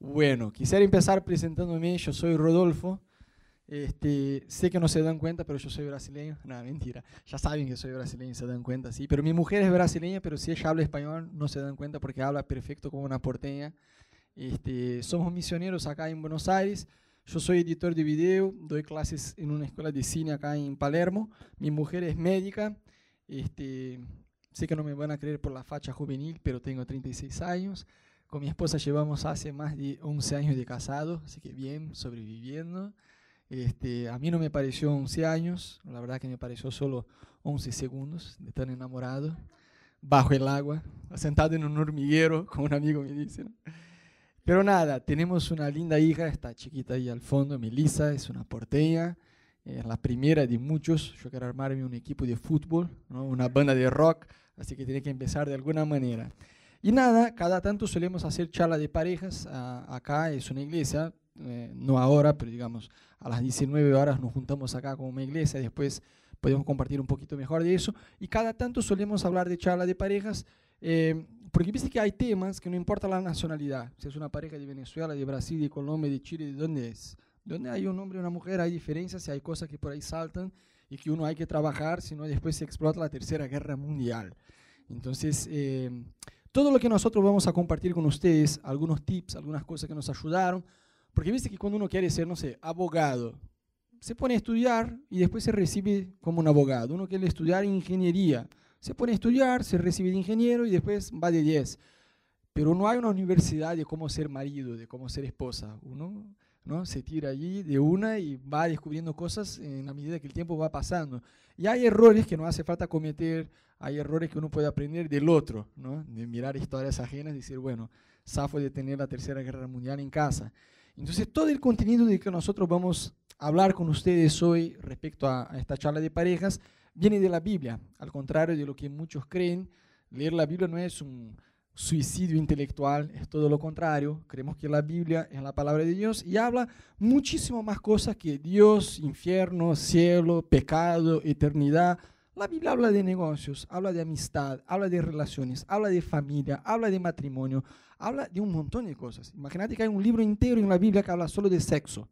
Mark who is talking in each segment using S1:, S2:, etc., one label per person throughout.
S1: Bueno, quisiera empezar presentándome. Yo soy Rodolfo. Este, sé que no se dan cuenta, pero yo soy brasileño. Nada, mentira. Ya saben que soy brasileño, se dan cuenta, sí. Pero mi mujer es brasileña, pero si ella habla español, no se dan cuenta porque habla perfecto como una porteña. Este, somos misioneros acá en Buenos Aires. Yo soy editor de video, doy clases en una escuela de cine acá en Palermo. Mi mujer es médica. Este, sé que no me van a creer por la facha juvenil, pero tengo 36 años. Con mi esposa llevamos hace más de 11 años de casado, así que bien, sobreviviendo. Este, a mí no me pareció 11 años, la verdad que me pareció solo 11 segundos de estar enamorado, bajo el agua, sentado en un hormiguero, como un amigo me dice. Pero nada, tenemos una linda hija, está chiquita ahí al fondo, Melissa, es una porteña, es la primera de muchos. Yo quiero armarme un equipo de fútbol, ¿no? una banda de rock, así que tiene que empezar de alguna manera. Y nada, cada tanto solemos hacer charla de parejas. acá es una iglesia, eh, no ahora, pero digamos a las 19 horas nos juntamos acá como una iglesia, después podemos compartir un poquito mejor de eso. Y cada tanto solemos hablar de charla de parejas, eh, porque viste que hay temas que no importa la nacionalidad, si es una pareja de Venezuela, de Brasil, de Colombia, de Chile, de dónde es. Donde hay un hombre y una mujer hay diferencias y hay cosas que por ahí saltan y que uno hay que trabajar, si no después se explota la tercera guerra mundial. Entonces, eh, todo lo que nosotros vamos a compartir con ustedes, algunos tips, algunas cosas que nos ayudaron, porque viste que cuando uno quiere ser, no sé, abogado, se pone a estudiar y después se recibe como un abogado. Uno quiere estudiar ingeniería, se pone a estudiar, se recibe de ingeniero y después va de 10. Pero no hay una universidad de cómo ser marido, de cómo ser esposa. Uno ¿no? se tira allí de una y va descubriendo cosas en la medida que el tiempo va pasando. Y hay errores que no hace falta cometer, hay errores que uno puede aprender del otro, ¿no? de mirar historias ajenas y decir, bueno, zafo de tener la Tercera Guerra Mundial en casa. Entonces, todo el contenido de que nosotros vamos a hablar con ustedes hoy respecto a, a esta charla de parejas viene de la Biblia, al contrario de lo que muchos creen. Leer la Biblia no es un suicidio intelectual, es todo lo contrario. Creemos que la Biblia es la palabra de Dios y habla muchísimo más cosas que Dios, infierno, cielo, pecado, eternidad. La Biblia habla de negocios, habla de amistad, habla de relaciones, habla de familia, habla de matrimonio, habla de un montón de cosas. Imagínate que hay un libro entero en la Biblia que habla solo de sexo.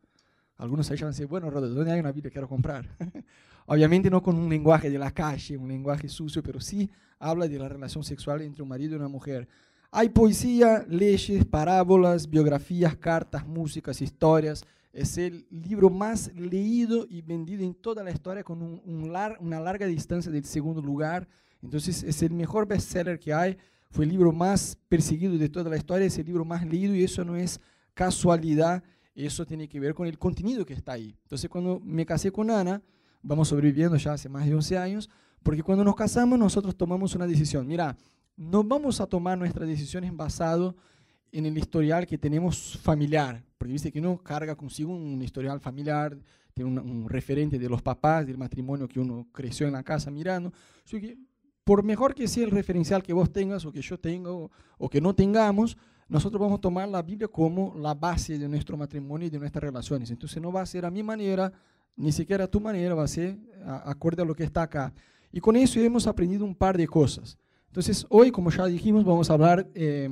S1: Algunos ahí van a decir, bueno, Rodo, ¿dónde hay una Biblia que quiero comprar? Obviamente no con un lenguaje de la calle, un lenguaje sucio, pero sí habla de la relación sexual entre un marido y una mujer. Hay poesía, leyes, parábolas, biografías, cartas, músicas, historias. Es el libro más leído y vendido en toda la historia con un, una larga distancia del segundo lugar. Entonces es el mejor bestseller que hay. Fue el libro más perseguido de toda la historia, es el libro más leído y eso no es casualidad eso tiene que ver con el contenido que está ahí. Entonces, cuando me casé con Ana, vamos sobreviviendo ya hace más de 11 años, porque cuando nos casamos nosotros tomamos una decisión. Mira, no vamos a tomar nuestras decisiones basado el historial que tenemos familiar, porque dice que uno carga consigo un historial familiar, tiene un, referente de los papás, del matrimonio que uno creció en la casa mirando. Así que, por mejor que sea el referencial que vos tengas o que yo tenga o que no tengamos, nosotros vamos a tomar la Biblia como la base de nuestro matrimonio y de nuestras relaciones. Entonces no va a ser a mi manera, ni siquiera a tu manera, va a ser acorde a lo que está acá. Y con eso hemos aprendido un par de cosas. Entonces hoy, como ya dijimos, vamos a hablar eh,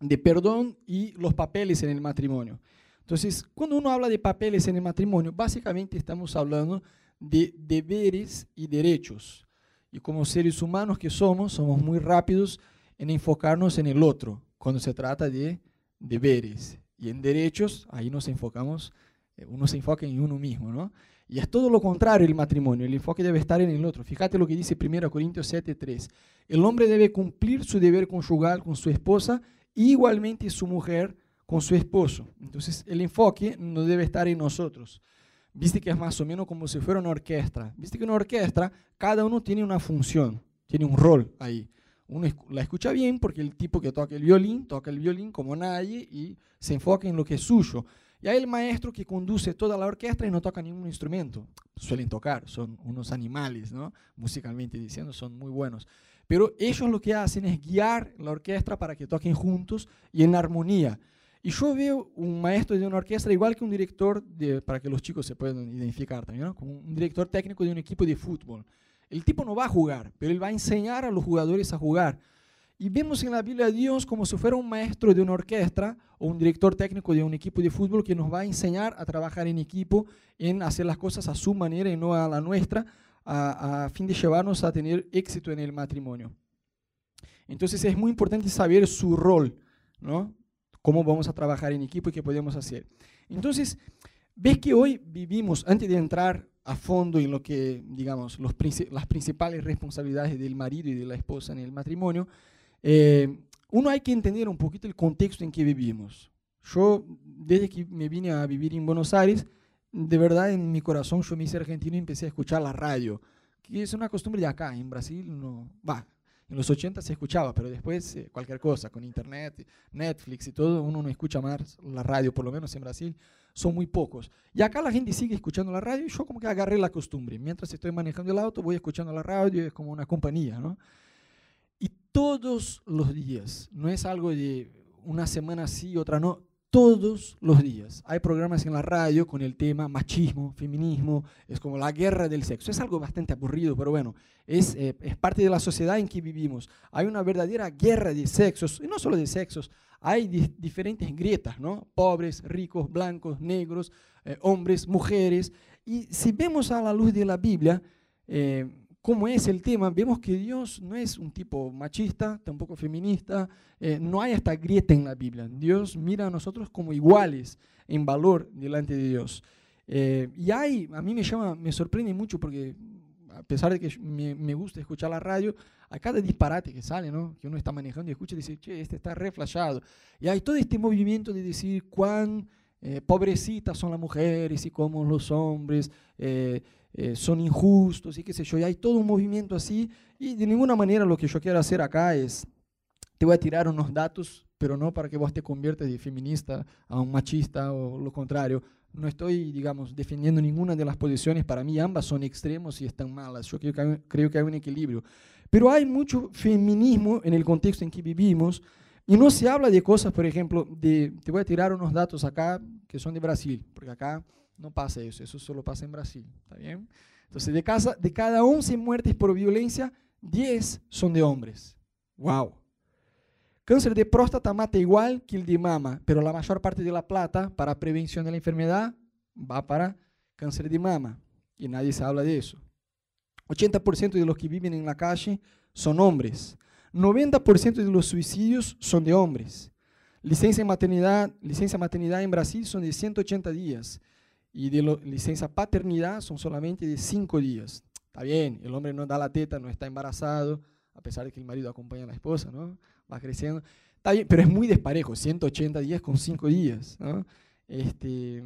S1: de perdón y los papeles en el matrimonio. Entonces, cuando uno habla de papeles en el matrimonio, básicamente estamos hablando de deberes y derechos. Y como seres humanos que somos, somos muy rápidos en enfocarnos en el otro, cuando se trata de deberes. Y en derechos, ahí nos enfocamos, eh, uno se enfoca en uno mismo, ¿no? Y es todo lo contrario el matrimonio, el enfoque debe estar en el otro. Fíjate lo que dice 1 Corintios 7:3. El hombre debe cumplir su deber conjugal con su esposa, igualmente su mujer con su esposo. Entonces, el enfoque no debe estar en nosotros. Viste que es más o menos como si fuera una orquesta. Viste que una orquesta, cada uno tiene una función, tiene un rol ahí uno la escucha bien porque el tipo que toca el violín, toca el violín como nadie y se enfoca en lo que es suyo. Y hay el maestro que conduce toda la orquesta y no toca ningún instrumento. Suelen tocar, son unos animales, ¿no? musicalmente diciendo, son muy buenos. Pero ellos lo que hacen es guiar la orquesta para que toquen juntos y en armonía. Y yo veo un maestro de una orquesta igual que un director, para que los chicos se puedan identificar también, ¿no? como un director técnico de un equipo de fútbol. El tipo no va a jugar, pero él va a enseñar a los jugadores a jugar. Y vemos en la Biblia a Dios como si fuera un maestro de una orquesta o un director técnico de un equipo de fútbol que nos va a enseñar a trabajar en equipo, en hacer las cosas a su manera y no a la nuestra, a, a fin de llevarnos a tener éxito en el matrimonio. Entonces es muy importante saber su rol, ¿no? Cómo vamos a trabajar en equipo y qué podemos hacer. Entonces, ves que hoy vivimos, antes de entrar a fondo en lo que, digamos, los, las principales responsabilidades del marido y de la esposa en el matrimonio, eh, uno hay que entender un poquito el contexto en que vivimos. Yo, desde que me vine a vivir en Buenos Aires, de verdad en mi corazón yo me hice argentino y empecé a escuchar la radio, que es una costumbre de acá, en Brasil no, va, en los 80 se escuchaba, pero después eh, cualquier cosa, con internet, Netflix y todo, uno no escucha más la radio, por lo menos en Brasil, son muy pocos. Y acá la gente sigue escuchando la radio y yo como que agarré la costumbre. Mientras estoy manejando el auto, voy escuchando la radio, es como una compañía, ¿no? Y todos los días, no es algo de una semana sí, otra no, todos los días. Hay programas en la radio con el tema machismo, feminismo, es como la guerra del sexo. Es algo bastante aburrido, pero bueno, es, eh, es parte de la sociedad en que vivimos. Hay una verdadera guerra de sexos, y no solo de sexos, hay diferentes grietas, ¿no? Pobres, ricos, blancos, negros, eh, hombres, mujeres. Y si vemos a la luz de la Biblia, eh, cómo es el tema, vemos que Dios no es un tipo machista, tampoco feminista, eh, no hay esta grieta en la Biblia. Dios mira a nosotros como iguales en valor delante de Dios. Eh, y hay, a mí me llama, me sorprende mucho porque a pesar de que me, me, gusta escuchar la radio, a cada disparate que sale, ¿no? que uno está manejando y escucha, dice, che, este está reflejado. Y hay todo este movimiento de decir cuán eh, pobrecitas son las mujeres y cómo los hombres eh, son injustos y qué sé yo, y hay todo un movimiento así, y de ninguna manera lo que yo quiero hacer acá es, te voy a tirar unos datos, pero no para que vos te conviertas de feminista a un machista o lo contrario. No estoy, digamos, defendiendo ninguna de las posiciones, para mí ambas son extremos y están malas, yo creo que hay, creo que hay un equilibrio. Pero hay mucho feminismo en el contexto en que vivimos, y no se habla de cosas, por ejemplo, de, te voy a tirar unos datos acá que son de Brasil, porque acá no pasa eso, eso solo pasa en Brasil, ¿está bien? Entonces, de, casa, de cada 11 muertes por violencia, 10 son de hombres. ¡Wow! Cáncer de próstata mata igual que el de mama, pero la mayor parte de la plata para prevención de la enfermedad va para cáncer de mama y nadie se habla de eso. 80% de los que viven en la calle son hombres. 90% de los suicidios son de hombres. Licencia maternidad, licencia maternidad en Brasil son de 180 días y de licencia paternidad son solamente de cinco días. Está bien, el hombre no da la teta, no está embarazado, a pesar de que el marido acompaña a la esposa, ¿no? Va creciendo. Está bien, pero es muy desparejo, 180 días con cinco días, ¿no? Este,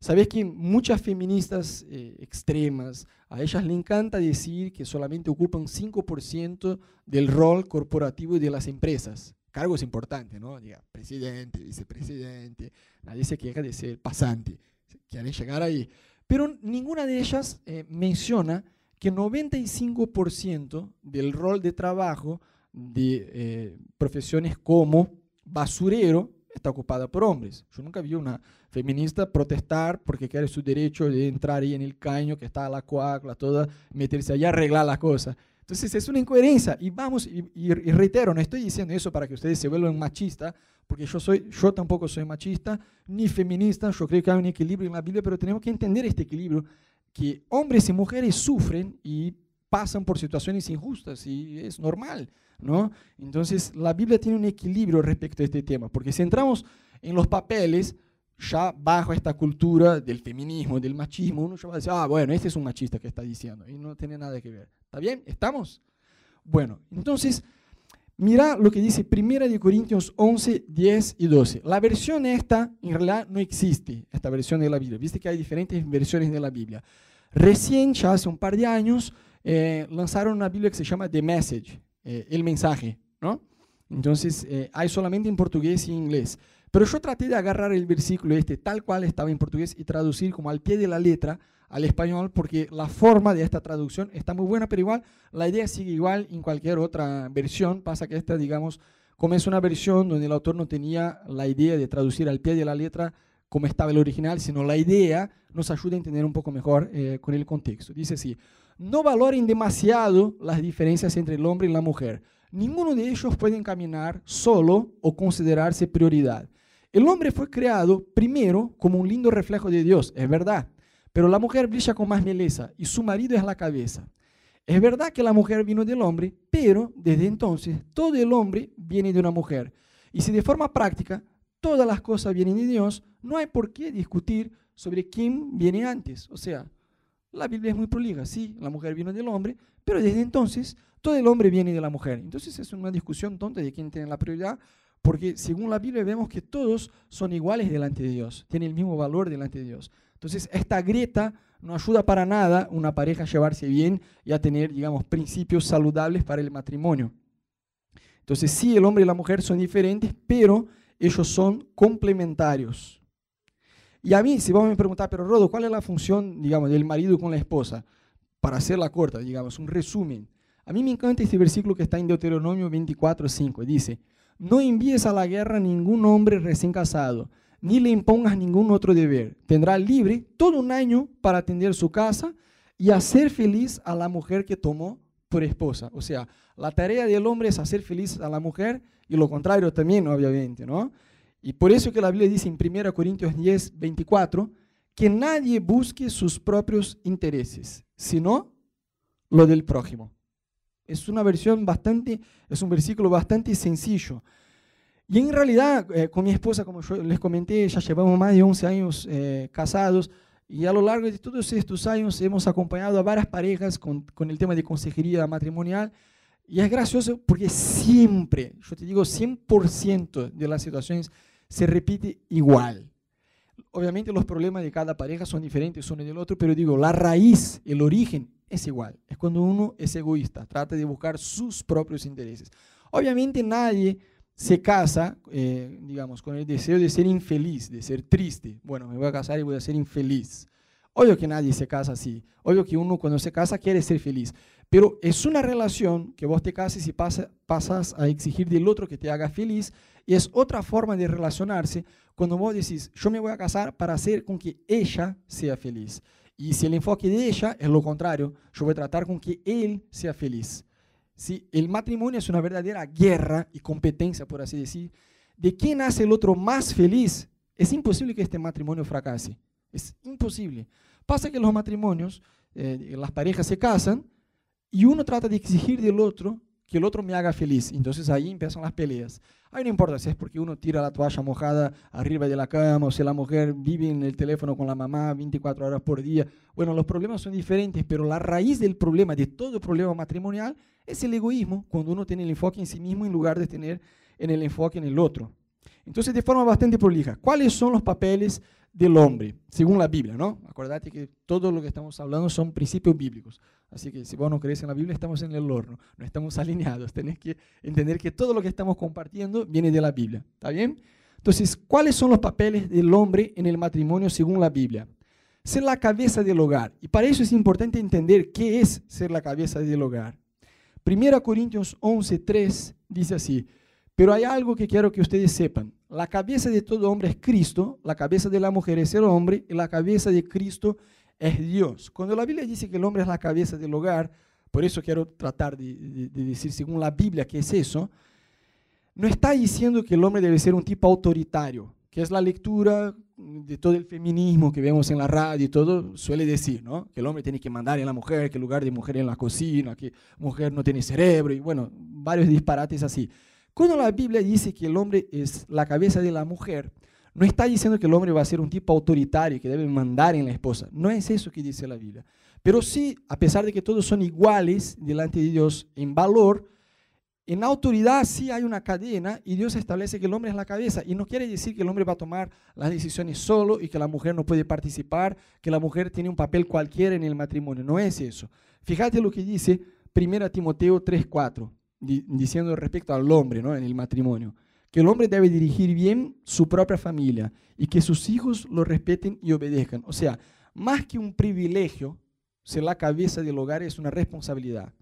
S1: Sabes que muchas feministas eh, extremas, a ellas le encanta decir que solamente ocupan 5% del rol corporativo de las empresas. Cargos importantes, ¿no? Diga, presidente, vicepresidente, nadie se queja de ser pasante quieren llegar ahí. Pero ninguna de ellas eh, menciona que 95% del rol de trabajo de eh, profesiones como basurero está ocupada por hombres. Yo nunca vi una feminista protestar porque quiere su derecho de entrar ahí en el caño que está la coagula, toda, meterse allá, arreglar la cosa. Entonces es una incoherencia. Y vamos, y, y, reitero, no estoy diciendo eso para que ustedes se vuelvan machistas, porque yo, soy, yo tampoco soy machista ni feminista, yo creo que hay un equilibrio en la Biblia, pero tenemos que entender este equilibrio, que hombres y mujeres sufren y pasan por situaciones injustas y es normal, ¿no? Entonces la Biblia tiene un equilibrio respecto a este tema, porque si entramos en los papeles, ya bajo esta cultura del feminismo, del machismo, uno ya va a decir, ah, bueno, este es un machista que está diciendo, y no tiene nada que ver. ¿Está bien? ¿Estamos? Bueno, entonces, mira lo que dice 1 Corintios 11, 10 y 12. La versión esta, en realidad, no existe, esta versión de la Biblia. Viste que hay diferentes versiones de la Biblia. Recién, ya hace un par de años, eh, lanzaron una Biblia que se llama The Message, eh, el mensaje, ¿no? Entonces, eh, hay solamente en portugués y inglés. Pero yo traté de agarrar el versículo este tal cual estaba en portugués y traducir como al pie de la letra al español porque la forma de esta traducción está muy buena, pero igual la idea sigue igual en cualquier otra versión. Pasa que esta, digamos, como es una versión donde el autor no tenía la idea de traducir al pie de la letra como estaba el original, sino la idea nos ayuda a entender un poco mejor eh, con el contexto. Dice así, no valoren demasiado las diferencias entre el hombre y la mujer ninguno de ellos puede caminar solo o considerarse prioridad. El hombre fue creado primero como un lindo reflejo de Dios, es verdad, pero la mujer brilla con más belleza y su marido es la cabeza. Es verdad que la mujer vino del hombre, pero desde entonces todo el hombre viene de una mujer. Y si de forma práctica todas las cosas vienen de Dios, no hay por qué discutir sobre quién viene antes. O sea, la Biblia es muy prolija, sí, la mujer vino del hombre, pero desde entonces todo el hombre viene de la mujer. Entonces es una discusión tonta de quién tiene la prioridad, porque según la Biblia vemos que todos son iguales delante de Dios, tienen el mismo valor delante de Dios. Entonces esta grieta no ayuda para nada una pareja a llevarse bien y a tener, digamos, principios saludables para el matrimonio. Entonces sí, el hombre y la mujer son diferentes, pero ellos son complementarios. Y a mí, si vos me preguntar, pero Rodo, ¿cuál es la función, digamos, del marido con la esposa? Para hacerla corta, digamos, un resumen. A mí me encanta este versículo que está en Deuteronomio 24, 5. Dice, no envíes a la guerra ningún hombre recién casado, ni le impongas ningún otro deber. Tendrá libre todo un año para atender su casa y hacer feliz a la mujer que tomó por esposa. O sea, la tarea del hombre es hacer feliz a la mujer y lo contrario también, obviamente, ¿no? Y por eso que la Biblia dice en 1 Corintios 10, 24, que nadie busque sus propios intereses, sino lo del prójimo. Es una versión bastante, es un versículo bastante sencillo. Y en realidad, eh, con mi esposa, como yo les comenté, ya llevamos más de 11 años eh, casados y a lo largo de todos estos años hemos acompañado a varias parejas con, con el tema de consejería matrimonial y es gracioso porque siempre, yo te digo, 100% de las situaciones se repite igual. Obviamente los problemas de cada pareja son diferentes uno del otro, pero digo, la raíz, el origen es igual. Es cuando uno es egoísta, trata de buscar sus propios intereses. Obviamente nadie se casa, eh, digamos, con el deseo de ser infeliz, de ser triste. Bueno, me voy a casar y voy a ser infeliz. Obvio que nadie se casa así. Obvio que uno cuando se casa quiere ser feliz. Pero es una relación que vos te cases y pasas a exigir del otro que te haga feliz y es otra forma de relacionarse cuando vos decís, yo me voy a casar para hacer con que ella sea feliz. Y si el enfoque de ella es lo contrario, yo voy a tratar con que él sea feliz. Si el matrimonio es una verdadera guerra y competencia, por así decir, de quién hace el otro más feliz, es imposible que este matrimonio fracase. Es imposible. Pasa que los matrimonios, eh, las parejas se casan y uno trata de exigir del otro que el otro me haga feliz. Entonces ahí empiezan las peleas. Ahí no importa si es porque uno tira la toalla mojada arriba de la cama o si la mujer vive en el teléfono con la mamá 24 horas por día. Bueno, los problemas son diferentes, pero la raíz del problema, de todo problema matrimonial, es el egoísmo, cuando uno tiene el enfoque en sí mismo en lugar de tener en el enfoque en el otro. Entonces, de forma bastante prolija, ¿cuáles son los papeles del hombre, según la Biblia? ¿no? Acordate que todo lo que estamos hablando son principios bíblicos. Así que si vos no crees en la Biblia, estamos en el horno, no estamos alineados. Tenés que entender que todo lo que estamos compartiendo viene de la Biblia. ¿Está bien? Entonces, ¿cuáles son los papeles del hombre en el matrimonio según la Biblia? Ser la cabeza del hogar. Y para eso es importante entender qué es ser la cabeza del hogar. 1 Corintios 11, 3 dice así, pero hay algo que quiero que ustedes sepan. La cabeza de todo hombre es Cristo, la cabeza de la mujer es el hombre y la cabeza de Cristo es Dios. Cuando la Biblia dice que el hombre es la cabeza del hogar, por eso quiero tratar de, decir según la Biblia qué es eso, no está diciendo que el hombre debe ser un tipo autoritario, que es la lectura de todo el feminismo que vemos en la radio y todo, suele decir, ¿no? Que el hombre tiene que mandar en la mujer, que el lugar de mujer en la cocina, que mujer no tiene cerebro y bueno, varios disparates así. Cuando la Biblia dice que el hombre es la cabeza de la mujer, no está diciendo que el hombre va a ser un tipo autoritario que debe mandar en la esposa. No es eso que dice la Biblia. Pero sí, a pesar de que todos son iguales delante de Dios en valor, en autoridad sí hay una cadena y Dios establece que el hombre es la cabeza. Y no quiere decir que el hombre va a tomar las decisiones solo y que la mujer no puede participar, que la mujer tiene un papel cualquiera en el matrimonio. No es eso. Fíjate lo que dice 1 Timoteo 3:4, diciendo respecto al hombre ¿no? en el matrimonio que el hombre debe dirigir bien su propia familia y que sus hijos lo respeten y obedezcan. O sea, más que un privilegio, ser la cabeza del hogar es una responsabilidad.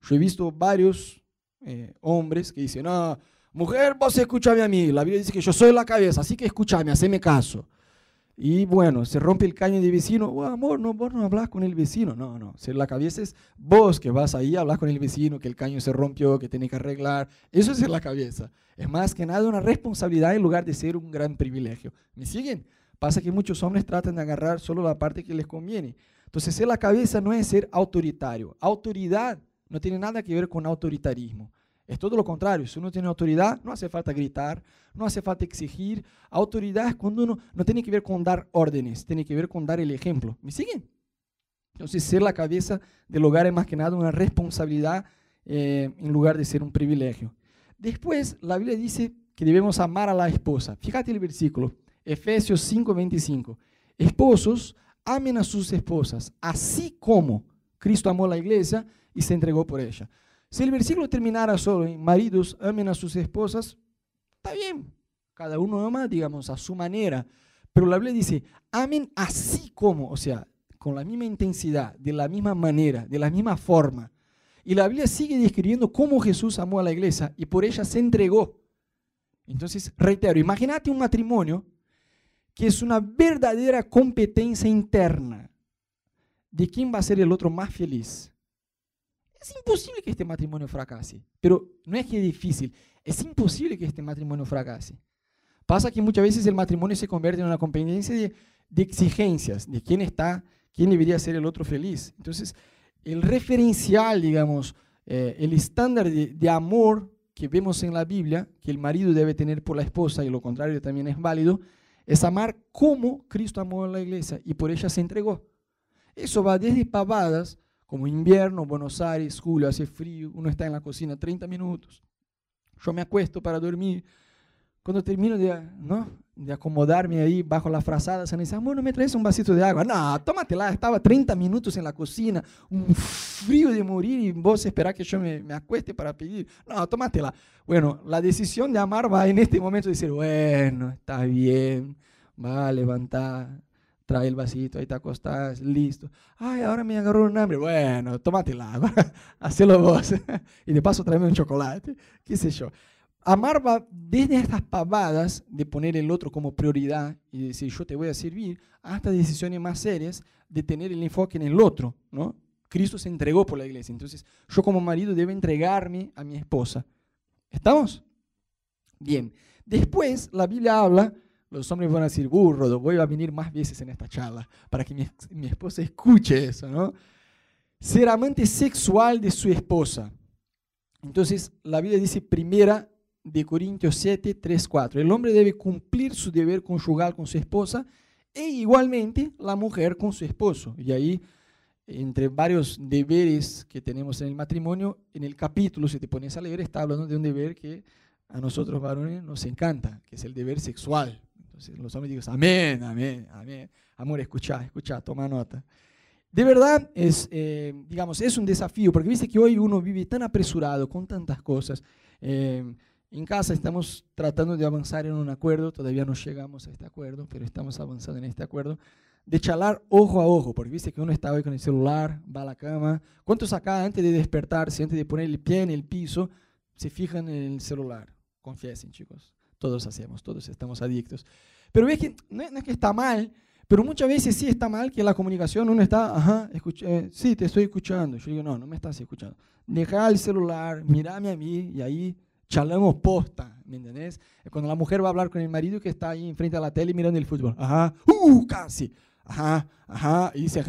S1: Yo he visto varios eh, hombres que dicen, no, mujer, vos escúchame a mí. La Biblia dice que yo soy la cabeza, así que escúchame, haceme caso. Y bueno, se rompe el caño de vecino. Oh, amor, no, vos no hablas con el vecino. No, no. Si la cabeza es vos que vas ahí a hablar con el vecino, que el caño se rompió, que tenés que arreglar. Eso es la cabeza. Es más que nada una responsabilidad en lugar de ser un gran privilegio. ¿Me siguen? Pasa que muchos hombres tratan de agarrar solo la parte que les conviene. Entonces, ser la cabeza no es ser autoritario. Autoridad no tiene nada que ver con autoritarismo. Es todo lo contrario. Si uno tiene autoridad, no hace falta gritar, no hace falta exigir. Autoridad es cuando uno no tiene que ver con dar órdenes, tiene que ver con dar el ejemplo. ¿Me siguen? Entonces, ser la cabeza del hogar es más que nada una responsabilidad eh, en lugar de ser un privilegio. Después, la Biblia dice que debemos amar a la esposa. Fíjate el versículo, Efesios 5:25. Esposos, amen a sus esposas, así como Cristo amó a la iglesia y se entregó por ella. Si el versículo terminara solo en maridos amen a sus esposas, está bien. Cada uno ama, digamos, a su manera. Pero la Biblia dice, amen así como, o sea, con la misma intensidad, de la misma manera, de la misma forma. Y la Biblia sigue describiendo cómo Jesús amó a la iglesia y por ella se entregó. Entonces, reitero, imagínate un matrimonio que es una verdadera competencia interna de quién va a ser el otro más feliz. Es imposible que este matrimonio fracase. Pero no es que es difícil, es imposible que este matrimonio fracase. Pasa que muchas veces el matrimonio se convierte en una competencia de, exigencias, de quién está, quién debería ser el otro feliz. Entonces, el referencial, digamos, eh, el estándar de, de, amor que vemos en la Biblia, que el marido debe tener por la esposa, y lo contrario también es válido, es amar como Cristo amó a la iglesia y por ella se entregó. Eso va desde pavadas como invierno, Buenos Aires, julio, hace frío, uno está en la cocina 30 minutos. Yo me acuesto para dormir. Cuando termino de, ¿no? de acomodarme ahí bajo la frazada, se me dice, amor, ¿no me traes un vasito de agua? No, tómatela, estaba 30 minutos en la cocina, un frío de morir y vos esperás que yo me, me acueste para pedir. No, tómatela. Bueno, la decisión de amar va en este momento de decir, bueno, está bien, va a levantar, trae el vasito, ahí te acostás, listo. Ay, ahora me agarró un hambre. Bueno, tómatela, ahora hacelo vos. y de paso tráeme un chocolate, qué sé yo. Amar va desde estas pavadas de poner el otro como prioridad y decir yo te voy a servir, hasta decisiones más serias de tener el enfoque en el otro, ¿no? Cristo se entregó por la iglesia, entonces yo como marido debo entregarme a mi esposa. ¿Estamos? Bien. Después la Biblia habla los hombres van a decir, burro, voy a venir más veces en esta charla para que mi, esposa escuche eso, ¿no? Ser amante sexual de su esposa. Entonces, la Biblia dice primera de Corintios 7, 3, 4. El hombre debe cumplir su deber conjugal con su esposa e igualmente la mujer con su esposo. Y ahí, entre varios deberes que tenemos en el matrimonio, en el capítulo, si te pones a leer, está hablando de un deber que a nosotros varones nos encanta, que es el deber sexual. Entonces los hombres dicen, amén, amén, amén. Amor, escucha, escucha, toma nota. De verdad, es, eh, digamos, es un desafío, porque viste que hoy uno vive tan apresurado con tantas cosas. Eh, en casa estamos tratando de avanzar en un acuerdo, todavía no llegamos a este acuerdo, pero estamos avanzando en este acuerdo, de charlar ojo a ojo, porque viste que uno está hoy con el celular, va a la cama. ¿Cuántos acá antes de despertarse, antes de poner el pie en el piso, se fijan en el celular? Confiesen, chicos. Todos hacemos, todos estamos adictos. Pero ves que no es que está mal, pero muchas veces sí está mal que la comunicación uno está, ajá, eh, sí, te estoy escuchando. Yo digo, no, no me estás escuchando. Deja el celular, mírame a mí y ahí charlamos posta, ¿me entendés? Cuando la mujer va a hablar con el marido que está ahí enfrente a la tele mirando el fútbol, ajá, uh, casi, ajá, ajá, y dice,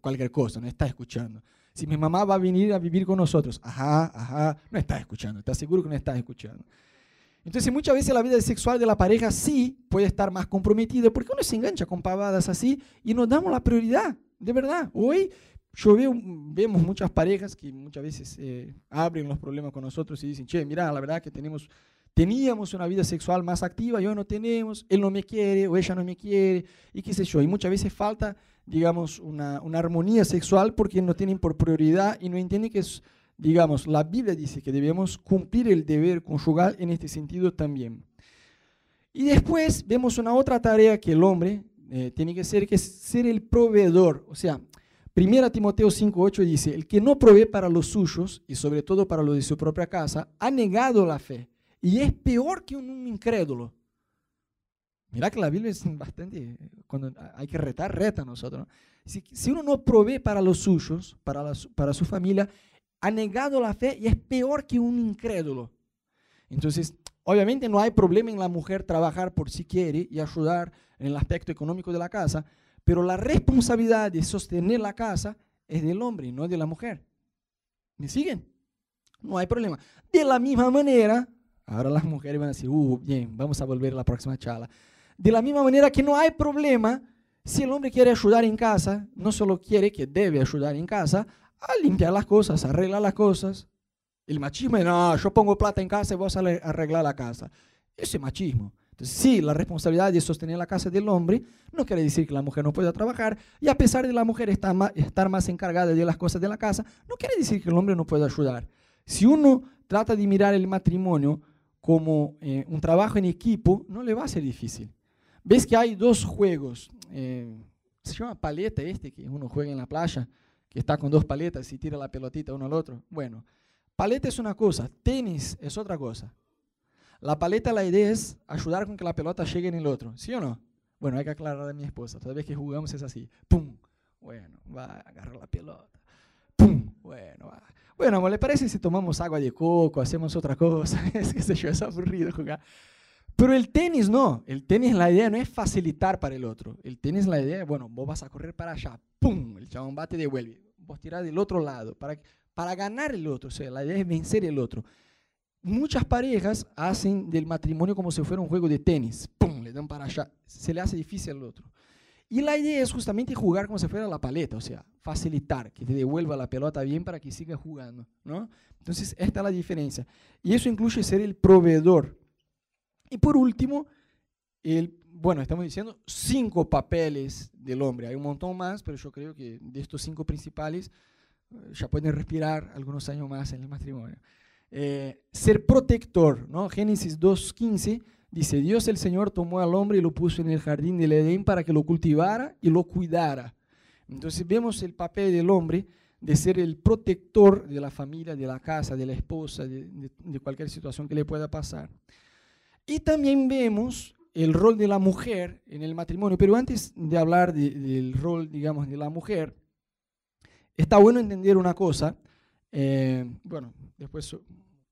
S1: cualquier cosa, no está escuchando. Si mi mamá va a venir a vivir con nosotros, ajá, ajá, no está escuchando, ¿estás seguro que no está escuchando? Entonces muchas veces la vida sexual de la pareja sí puede estar más comprometida porque uno se engancha con pavadas así y nos damos la prioridad, de verdad. Hoy yo veo, vemos muchas parejas que muchas veces eh, abren los problemas con nosotros y dicen, che, mira, la verdad que tenemos, teníamos una vida sexual más activa y hoy no tenemos, él no me quiere o ella no me quiere y qué sé yo. Y muchas veces falta, digamos, una, una armonía sexual porque no tienen por prioridad y no entienden que es digamos, la Biblia dice que debemos cumplir el deber conjugal en este sentido también. Y después vemos una otra tarea que el hombre eh, tiene que ser, que es ser el proveedor. O sea, 1 Timoteo 5.8 dice, el que no provee para los suyos, y sobre todo para los de su propia casa, ha negado la fe y es peor que un incrédulo. Mira que la Biblia es bastante, cuando hay que retar, reta a nosotros. Si, si, uno no provee para los suyos, para, para su familia, ha negado la fe y es peor que un incrédulo. Entonces, obviamente no hay problema en la mujer trabajar por si quiere y ayudar en el aspecto económico de la casa, pero la responsabilidad de sostener la casa es del hombre, no de la mujer. ¿Me siguen? No hay problema. De la misma manera, ahora las mujeres van a decir, uh, bien, vamos a volver a la próxima charla. De la misma manera que no hay problema si el hombre quiere ayudar en casa, no solo quiere que debe ayudar en casa, a limpiar las cosas, a arreglar las cosas. El machismo es, no, yo pongo plata en casa y vos arreglar la casa. Ese machismo. Entonces, sí, la responsabilidad de sostener la casa del hombre no quiere decir que la mujer no pueda trabajar, y a pesar de la mujer estar más, estar más encargada de las cosas de la casa, no quiere decir que el hombre no pueda ayudar. Si uno trata de mirar el matrimonio como eh, un trabajo en equipo, no le va a ser difícil. Ves que hay dos juegos, eh, se llama paleta este, que uno juega en la playa, que está con dos paletas y tira la pelotita uno al otro. Bueno, paleta es una cosa, tenis es otra cosa. La paleta, la idea es ayudar con que la pelota llegue en el otro, ¿sí o no? Bueno, hay que aclarar a mi esposa, toda vez que jugamos es así, ¡pum! Bueno, va, a agarrar la pelota, ¡pum! Bueno, va. Bueno, amor, ¿le parece si tomamos agua de coco, hacemos otra cosa? es que se yo, es aburrido jugar. Pero el tenis no, el tenis la idea no es facilitar para el otro, el tenis la idea bueno, vos vas a correr para allá, ¡pum! El chabón bate y devuelve, del otro lado, para, para ganar el otro, o sea, la idea es vencer el otro muchas parejas hacen del matrimonio como si fuera un juego de tenis. ¡Pum! Le dan para allá. Se le hace difícil al otro. Y la idea es justamente jugar como si fuera la paleta, o sea, facilitar, que te devuelva la pelota bien para que siga jugando, ¿no? Entonces, esta es la diferencia. Y eso incluye ser el proveedor. Y por último, el, bueno, estamos diciendo cinco papeles del hombre. Hay un montón más, pero yo creo que de estos cinco principales eh, ya pueden respirar algunos años más en el matrimonio. Eh, ser protector. ¿no? Génesis 2.15 dice, Dios el Señor tomó al hombre y lo puso en el jardín del Edén para que lo cultivara y lo cuidara. Entonces vemos el papel del hombre de ser el protector de la familia, de la casa, de la esposa, de, cualquier situación que le pueda pasar. Y también vemos el rol de la mujer en el matrimonio. Pero antes de hablar del rol, digamos, de la mujer, está bueno entender una cosa. Eh, bueno, después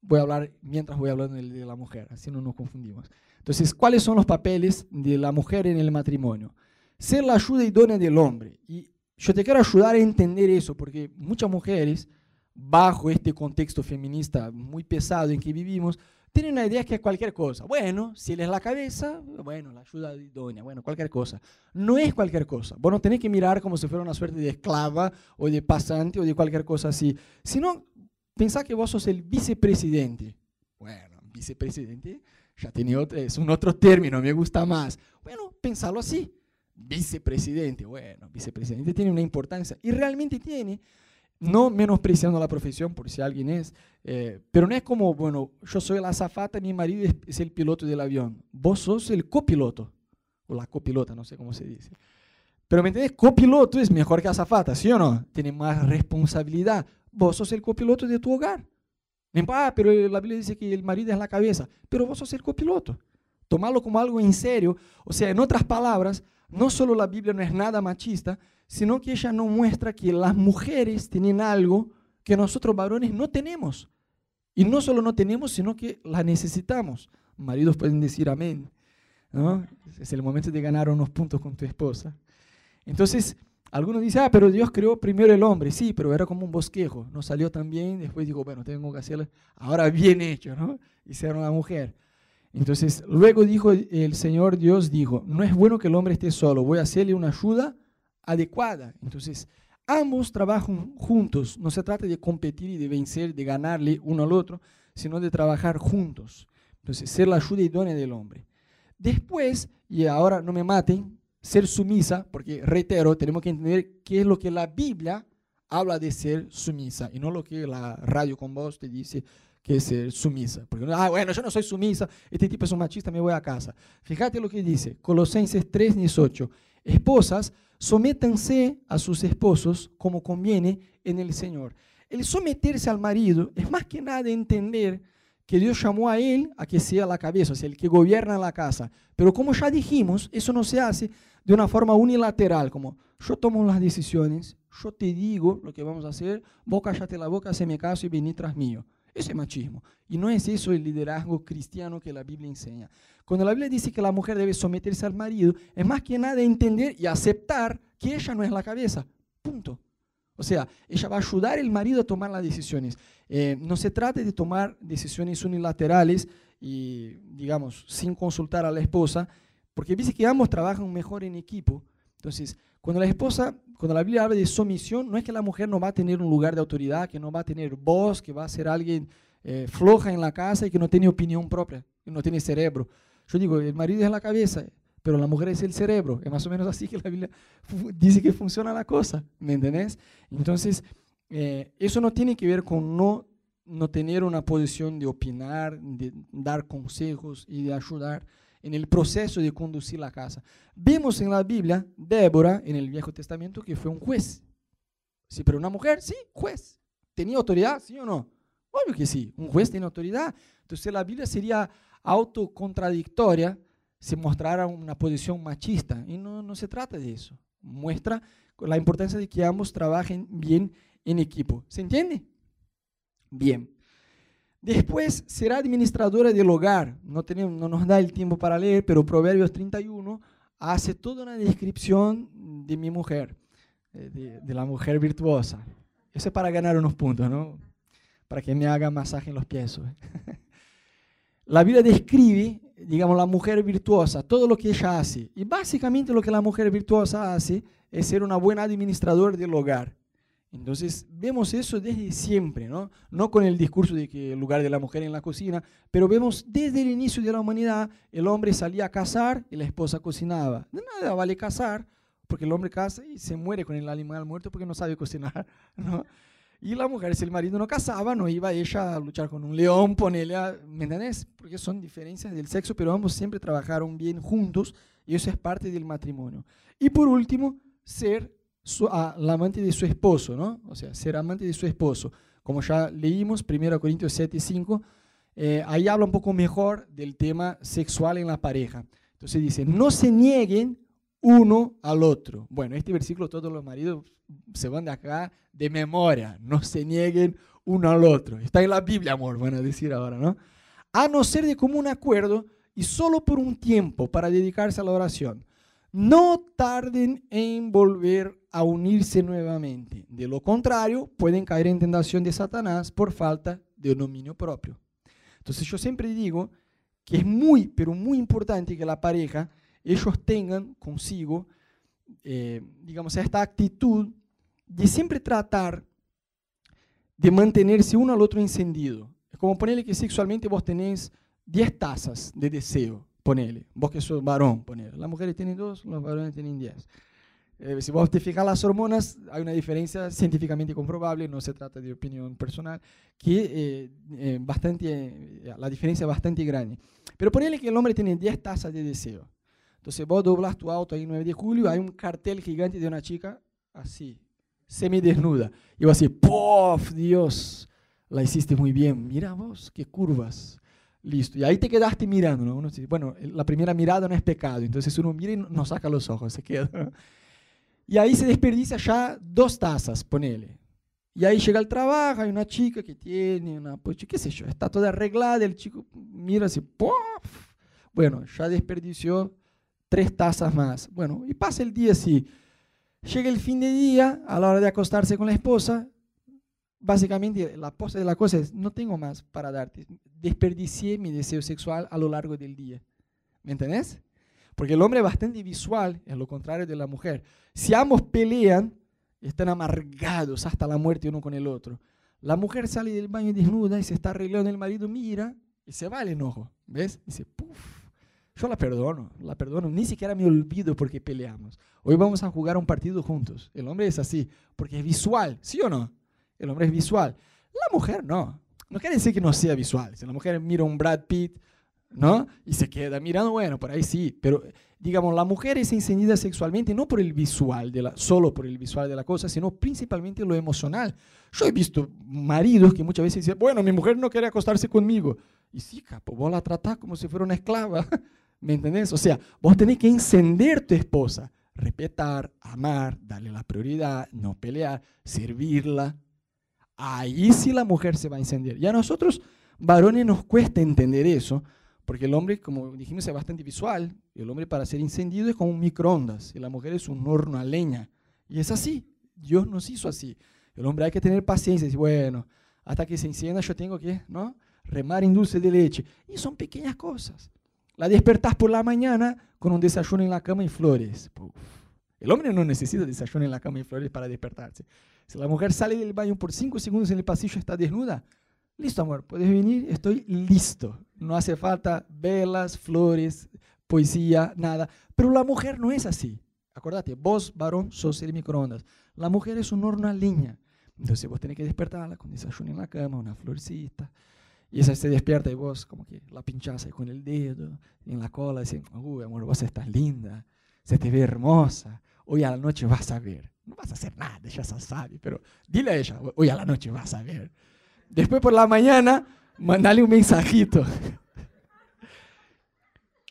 S1: voy a hablar mientras voy hablando de la mujer, así no nos confundimos. Entonces, ¿cuáles son los papeles de la mujer en el matrimonio? Ser la ayuda idónea del hombre. Y yo te quiero ayudar a entender eso, porque muchas mujeres, bajo este contexto feminista muy pesado en que vivimos, tienen una idea que es cualquier cosa. Bueno, si él es la cabeza, bueno, la ayuda idónea, bueno, cualquier cosa. No es cualquier cosa. Vos no tenés que mirar como si fuera una suerte de esclava o de pasante o de cualquier cosa así, sino Pensá que vos sos el vicepresidente. Bueno, vicepresidente ya tiene otro, es un otro término, me gusta más. Bueno, pensalo así. Vicepresidente, bueno, vicepresidente tiene una importancia y realmente tiene, no menospreciando la profesión por si alguien es, eh, pero no es como, bueno, yo soy la azafata, mi marido es, el piloto del avión. Vos sos el copiloto, o la copilota, no sé cómo se dice. Pero ¿me entiendes? Copiloto es mejor que azafata, ¿sí o no? Tiene más responsabilidad. Vos sos el copiloto de tu hogar. Ah, pero la Biblia dice que el marido es la cabeza. Pero vos sos el copiloto. Tomarlo como algo en serio. O sea, en otras palabras, no solo la Biblia no es nada machista, sino que ella nos muestra que las mujeres tienen algo que nosotros varones no tenemos. Y no solo no tenemos, sino que la necesitamos. Maridos pueden decir amén. Es el momento de ganar unos puntos con tu esposa. Entonces, algunos dicen, ah, pero Dios creó primero el hombre. Sí, pero era como un bosquejo. No salió tan bien. Después dijo, bueno, tengo que hacerlo ahora bien hecho, ¿no? Hicieron la mujer. Entonces, luego dijo el Señor Dios, dijo, no es bueno que el hombre esté solo, voy a hacerle una ayuda adecuada. Entonces, ambos trabajan juntos. No se trata de competir y de vencer, de ganarle uno al otro, sino de trabajar juntos. Entonces, ser la ayuda idónea del hombre. Después, y ahora no me maten, ser sumisa, porque reitero, tenemos que entender qué es lo que la Biblia habla de ser sumisa y no lo que la radio con vos te dice que es ser sumisa. Porque, ah, bueno, yo no soy sumisa, este tipo es un machista, me voy a casa. Fíjate lo que dice, Colosenses 3, 18. Esposas, sométanse a sus esposos como conviene en el Señor. El someterse al marido es más que nada entender que Dios llamó a él a que sea la cabeza, o sea, el que gobierna la casa. Pero como ya dijimos, eso no se hace de una forma unilateral, como yo tomo las decisiones, yo te digo lo que vamos a hacer, vos callate la boca, hazme caso y vení tras mío. Eso es machismo. Y no es eso el liderazgo cristiano que la Biblia enseña. Cuando la Biblia dice que la mujer debe someterse al marido, es más que nada entender y aceptar que ella no es la cabeza. Punto. O sea, ella va a ayudar al marido a tomar las decisiones. Eh, no se trata de tomar decisiones unilaterales y, digamos, sin consultar a la esposa, porque dice que ambos trabajan mejor en equipo. Entonces, cuando la esposa, cuando la Biblia habla de sumisión, no es que la mujer no va a tener un lugar de autoridad, que no va a tener voz, que va a ser alguien eh, floja en la casa y que no tiene opinión propia, que no tiene cerebro. Yo digo, el marido es la cabeza, pero la mujer es el cerebro. Es más o menos así que la Biblia dice que funciona la cosa, ¿me entendés? Entonces, eh, eso no tiene que ver con no, no tener una posición de opinar, de dar consejos y de ayudar en el proceso de conducir la casa. Vemos en la Biblia Débora en el Viejo Testamento que fue un juez. Sí, pero una mujer, sí, juez. ¿Tenía autoridad? ¿Sí o no? Obvio que sí, un juez tiene autoridad. Entonces la Biblia sería autocontradictoria se mostrara una posición machista. Y no, no se trata de eso. Muestra la importancia de que ambos trabajen bien en equipo. ¿Se entiende? Bien. Después será administradora del hogar. No, tenemos, no nos da el tiempo para leer, pero Proverbios 31 hace toda una descripción de mi mujer, eh, de, de la mujer virtuosa. Eso es para ganar unos puntos, ¿no? Para que me haga masaje en los pies. La Biblia describe digamos, la mujer virtuosa, todo lo que ella hace. Y básicamente lo que la mujer virtuosa hace es ser una buena administradora del hogar. Entonces vemos eso desde siempre, ¿no? No con el discurso de que el lugar de la mujer en la cocina, pero vemos desde el inicio de la humanidad, el hombre salía a cazar y la esposa cocinaba. De nada vale cazar, porque el hombre caza y se muere con el animal muerto porque no sabe cocinar, ¿no? Y la mujer, si el marido no casaba, no iba ella a luchar con un león, ponerle a... ¿Me? Porque son diferencias del sexo, pero ambos siempre trabajaron bien juntos y eso es parte del matrimonio. Y por último, ser su, la amante de su esposo, ¿no? O sea, ser amante de su esposo. Como ya leímos, 1 Corintios 7 y 5, eh, ahí habla un poco mejor del tema sexual en la pareja. Entonces dice, no se nieguen uno al otro. Bueno, este versículo todos los maridos se van de acá de memoria, no se nieguen uno al otro. Está en la Biblia, amor, van a decir ahora, ¿no? A no ser de común acuerdo y solo por un tiempo para dedicarse a la oración. No tarden en volver a unirse nuevamente. De lo contrario, pueden caer en tentación de Satanás por falta de dominio propio. Entonces yo siempre digo que es muy, pero muy importante que la pareja ellos tengan consigo, eh, digamos, esta actitud de siempre tratar de mantenerse uno al otro encendido. Es como ponerle que sexualmente vos tenés 10 tazas de deseo, ponele. Vos que sos varón, ponele. Las mujeres tienen dos, los varones tienen 10. Eh, si vos te fijas las hormonas, hay una diferencia científicamente comprobable, no se trata de opinión personal, que eh, bastante, la diferencia es bastante grande. Pero ponele que el hombre tiene 10 tazas de deseo. Entonces vos doblas tu auto ahí 9 de julio, hay un cartel gigante de una chica así, semidesnuda. Y vos así, ¡pof! Dios, la hiciste muy bien. Mira vos, qué curvas. Listo. Y ahí te quedaste mirando. ¿no? Uno dice, bueno, la primera mirada no es pecado. Entonces uno mira y no saca los ojos, se queda. Y ahí se desperdicia ya dos tazas, ponele. Y ahí llega el trabajo, hay una chica que tiene una, pues, qué sé yo, está toda arreglada, el chico mira así, ¡pof! Bueno, ya desperdició tres tazas más. Bueno, y pasa el día así. Llega el fin de día, a la hora de acostarse con la esposa, básicamente la pose de la cosa es, no tengo más para darte. Desperdicié mi deseo sexual a lo largo del día. ¿Me entendés? Porque el hombre es bastante visual, es lo contrario de la mujer. Si ambos pelean, están amargados hasta la muerte uno con el otro. La mujer sale del baño desnuda y se está arreglando el marido, mira y se va el enojo. ¿Ves? Dice, puf yo la perdono, la perdono, ni siquiera me olvido porque peleamos. Hoy vamos a jugar un partido juntos. El hombre es así, porque es visual, ¿sí o no? El hombre es visual. La mujer no. No quiere decir que no sea visual. Si la mujer mira un Brad Pitt, ¿no? Y se queda mirando, bueno, por ahí sí, pero digamos, la mujer es encendida sexualmente no por el visual, solo por el visual de la cosa, sino principalmente lo emocional. Yo he visto maridos que muchas veces dicen, bueno, mi mujer no quiere acostarse conmigo. Y sí, capo, vos la tratás como si fuera una esclava, ¿me entendés? O sea, vos tenés que encender tu esposa, respetar, amar, darle la prioridad, no pelear, servirla. Ahí sí la mujer se va a encender. Y a nosotros, varones, nos cuesta entender eso, porque el hombre, como dijimos, es bastante visual. El hombre para ser encendido es como un microondas y la mujer es un horno a leña. Y es así. Dios nos hizo así. El hombre hay que tener paciencia. Y bueno, hasta que se encienda yo tengo que ¿no? remar en dulce de leche. Y son pequeñas cosas. La despertás por la mañana con un desayuno en la cama y flores. El hombre no necesita desayuno en la cama y flores para despertarse. Si la mujer sale del baño por cinco segundos en el pasillo está desnuda, listo amor, puedes venir, estoy listo. No hace falta velas, flores, poesía, nada. Pero la mujer no es así. Acordate, vos, varón, sos el microondas. La mujer es un horno a leña. Entonces vos tenés que despertarla con desayuno en la cama, una florcita. Y esa se despierta y vos como que la pinchás con el dedo en la cola, diciendo, uy, amor, vos estás linda, se te ve hermosa, hoy a la noche vas a ver. No vas a hacer nada, ella sabe, pero dile a ella, hoy a la noche vas a ver. Después por la mañana, mandale un mensajito.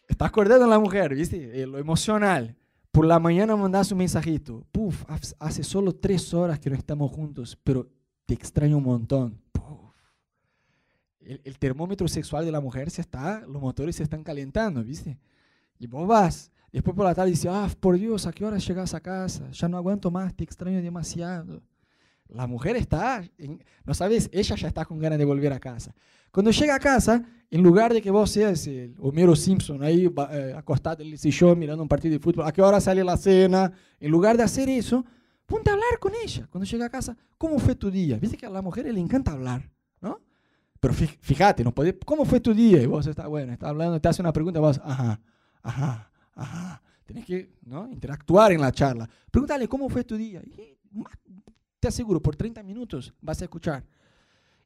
S1: Estás acordando a la mujer, ¿viste? Eh, lo emocional. Por la mañana mandas un mensajito. Puf, hace solo tres horas que no estamos juntos, pero te extraño un montón. El, termómetro sexual de la mujer se está, los motores se están calentando, ¿viste? Y vos vas. Después por la tarde dices, ah, por Dios, ¿a qué hora llegas a casa? Ya no aguanto más, te extraño demasiado. La mujer está, no sabes, ella ya está con ganas de volver a casa. Cuando llega a casa, en lugar de que vos seas el Homero Simpson ahí eh, acostado en el sillón mirando un partido de fútbol, ¿a qué hora sale la cena? En lugar de hacer eso, ponte a hablar con ella. Cuando llega a casa, ¿cómo fue tu día? Viste que a la mujer le encanta hablar, ¿no? Pero fíjate, no ¿cómo fue tu día? Y vos estás, bueno, está hablando, te hace una pregunta vos, ajá, ajá, ajá. Tenés que ¿no? interactuar en la charla. Pregúntale, ¿cómo fue tu día? Y te aseguro, por 30 minutos vas a escuchar.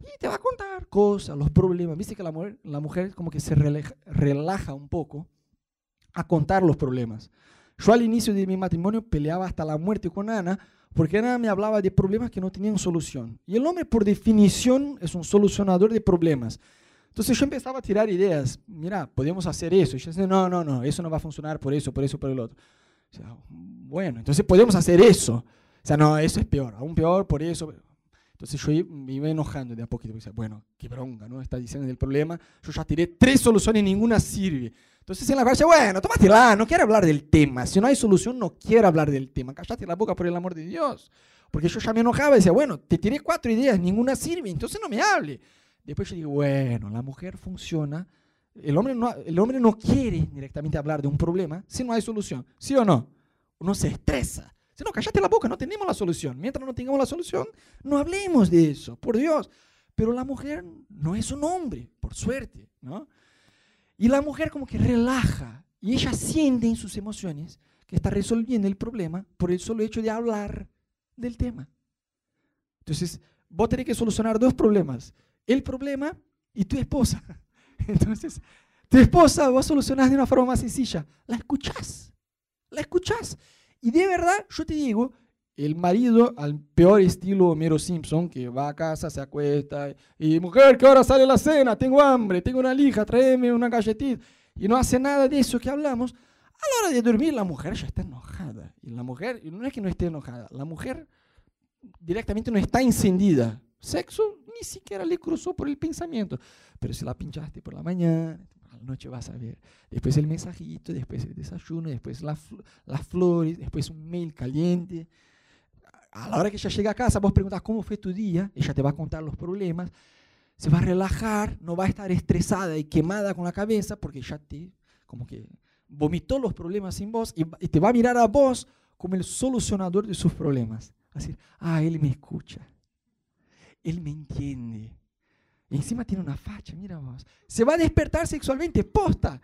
S1: Y te va a contar cosas, los problemas. Viste que la mujer, la mujer como que se relaja, un poco a contar los problemas. Yo al inicio de mi matrimonio peleaba hasta la muerte con Ana porque Ana me hablaba de problemas que no tenían solución. Y el hombre por definición es un solucionador de problemas. Entonces yo empezaba a tirar ideas. Mira, podemos hacer eso. Y yo decía, no, no, no, eso no va a funcionar por eso, por eso, por el otro. bueno, entonces podemos hacer eso. Sea, no, eso es peor, aún peor por eso. Entonces yo me iba enojando de a poquito. Decía, bueno, qué bronca, ¿no? Está diciendo el problema. Yo ya tiré tres soluciones y ninguna sirve. Entonces en la casa, bueno, tómatela, no quiero hablar del tema. Si no hay solución, no quiero hablar del tema. Cállate la boca por el amor de Dios. Porque yo ya me enojaba y decía, bueno, te tiré cuatro ideas, ninguna sirve, entonces no me hable. Después yo digo, bueno, la mujer funciona. El hombre no, el hombre no quiere directamente hablar de un problema si no hay solución. ¿Sí o no? Uno se estresa. Si no, cállate la boca, no tenemos la solución. Mientras no tengamos la solución, no hablemos de eso, por Dios. Pero la mujer no es un hombre, por suerte, ¿no? Y la mujer como que relaja y ella siente en sus emociones que está resolviendo el problema por el solo hecho de hablar del tema. Entonces, vos tenés que solucionar dos problemas, el problema y tu esposa. Entonces, tu esposa vos solucionás de una forma más sencilla, la escuchás, la escuchás y de verdad, yo te digo, el marido al peor estilo Homero Simpson, que va a casa, se acuesta, y mujer, que ahora sale la cena, tengo hambre, tengo una lija, tráeme una galletita, y no hace nada de eso que hablamos, a la hora de dormir la mujer ya está enojada. Y la mujer, no es que no esté enojada, la mujer directamente no está encendida. Sexo ni siquiera le cruzó por el pensamiento. Pero si la pinchaste por la mañana, noche vas a ver. Después el mensajito, después el desayuno, después las flores, después un mail caliente. A la hora que ella llega a casa, vos preguntas cómo fue tu día, ella te va a contar los problemas, se va a relajar, no va a estar estresada y quemada con la cabeza porque ya te, como que vomitó los problemas sin vos y, te va a mirar a vos como el solucionador de sus problemas. Así, ah, él me escucha, él me entiende, encima tiene una facha, mira vos. Se va a despertar sexualmente, posta.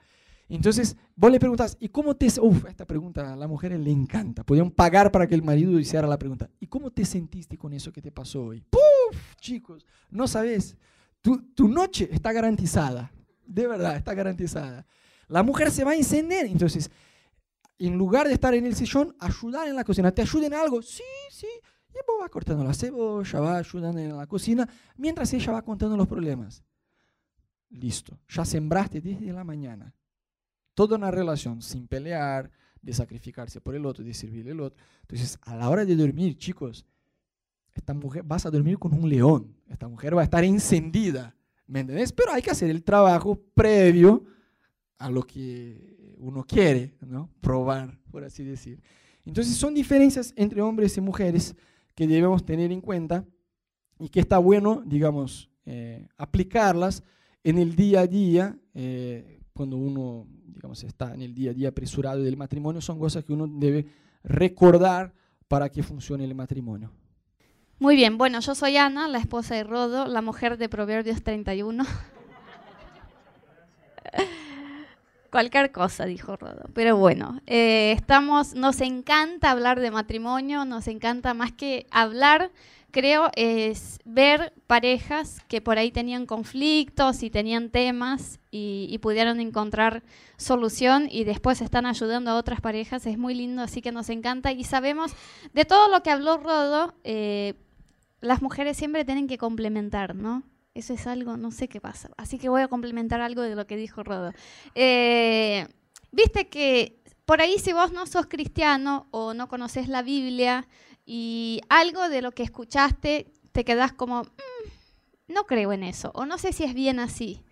S1: Entonces, vos le preguntas, ¿y cómo te... Uf, esta pregunta a la mujer le encanta. Podían pagar para que el marido hiciera la pregunta. ¿Y cómo te sentiste con eso que te pasó hoy? ¡Puf! Chicos, no sabes. Tu, tu noche está garantizada. de verdad, está garantizada. La mujer se va a encender, entonces, en lugar de estar en el sillón, ayudar en la cocina. ¿Te ayuden en algo? Sí, sí. Y vos vas cortando la cebolla, va ayudando en la cocina, mientras ella va contando los problemas. Listo, ya sembraste desde la mañana. Toda una relación sin pelear, de sacrificarse por el otro, de servirle al otro. Entonces, a la hora de dormir, chicos, esta mujer, vas a dormir con un león. Esta mujer va a estar encendida. ¿Me entendés? Pero hay que hacer el trabajo previo a lo que uno quiere, ¿no? Probar, por así decir. Entonces, son diferencias entre hombres y mujeres que debemos tener en cuenta y que está bueno, digamos, eh, aplicarlas en el día a día, eh, cuando uno, digamos, está en el día a día apresurado del matrimonio, son cosas que uno debe recordar para que funcione el matrimonio.
S2: Muy bien, bueno, yo soy Ana, la esposa de Rodo, la mujer de Proverbios 31. Cualquier cosa, dijo Rodo. Pero bueno, eh, estamos, nos encanta hablar de matrimonio, nos encanta más que hablar, creo, es ver parejas que por ahí tenían conflictos y tenían temas y, pudieron encontrar solución y después están ayudando a otras parejas. Es muy lindo, así que nos encanta. Y sabemos de todo lo que habló Rodo. Eh, las mujeres siempre tienen que complementar, ¿no? Eso es algo, no sé qué pasa. Así que voy a complementar algo de lo que dijo Rodo. Eh, viste que por ahí si vos no sos cristiano o no conoces la Biblia y algo de lo que escuchaste te quedás como, mm, no creo en eso, o no sé si es bien así.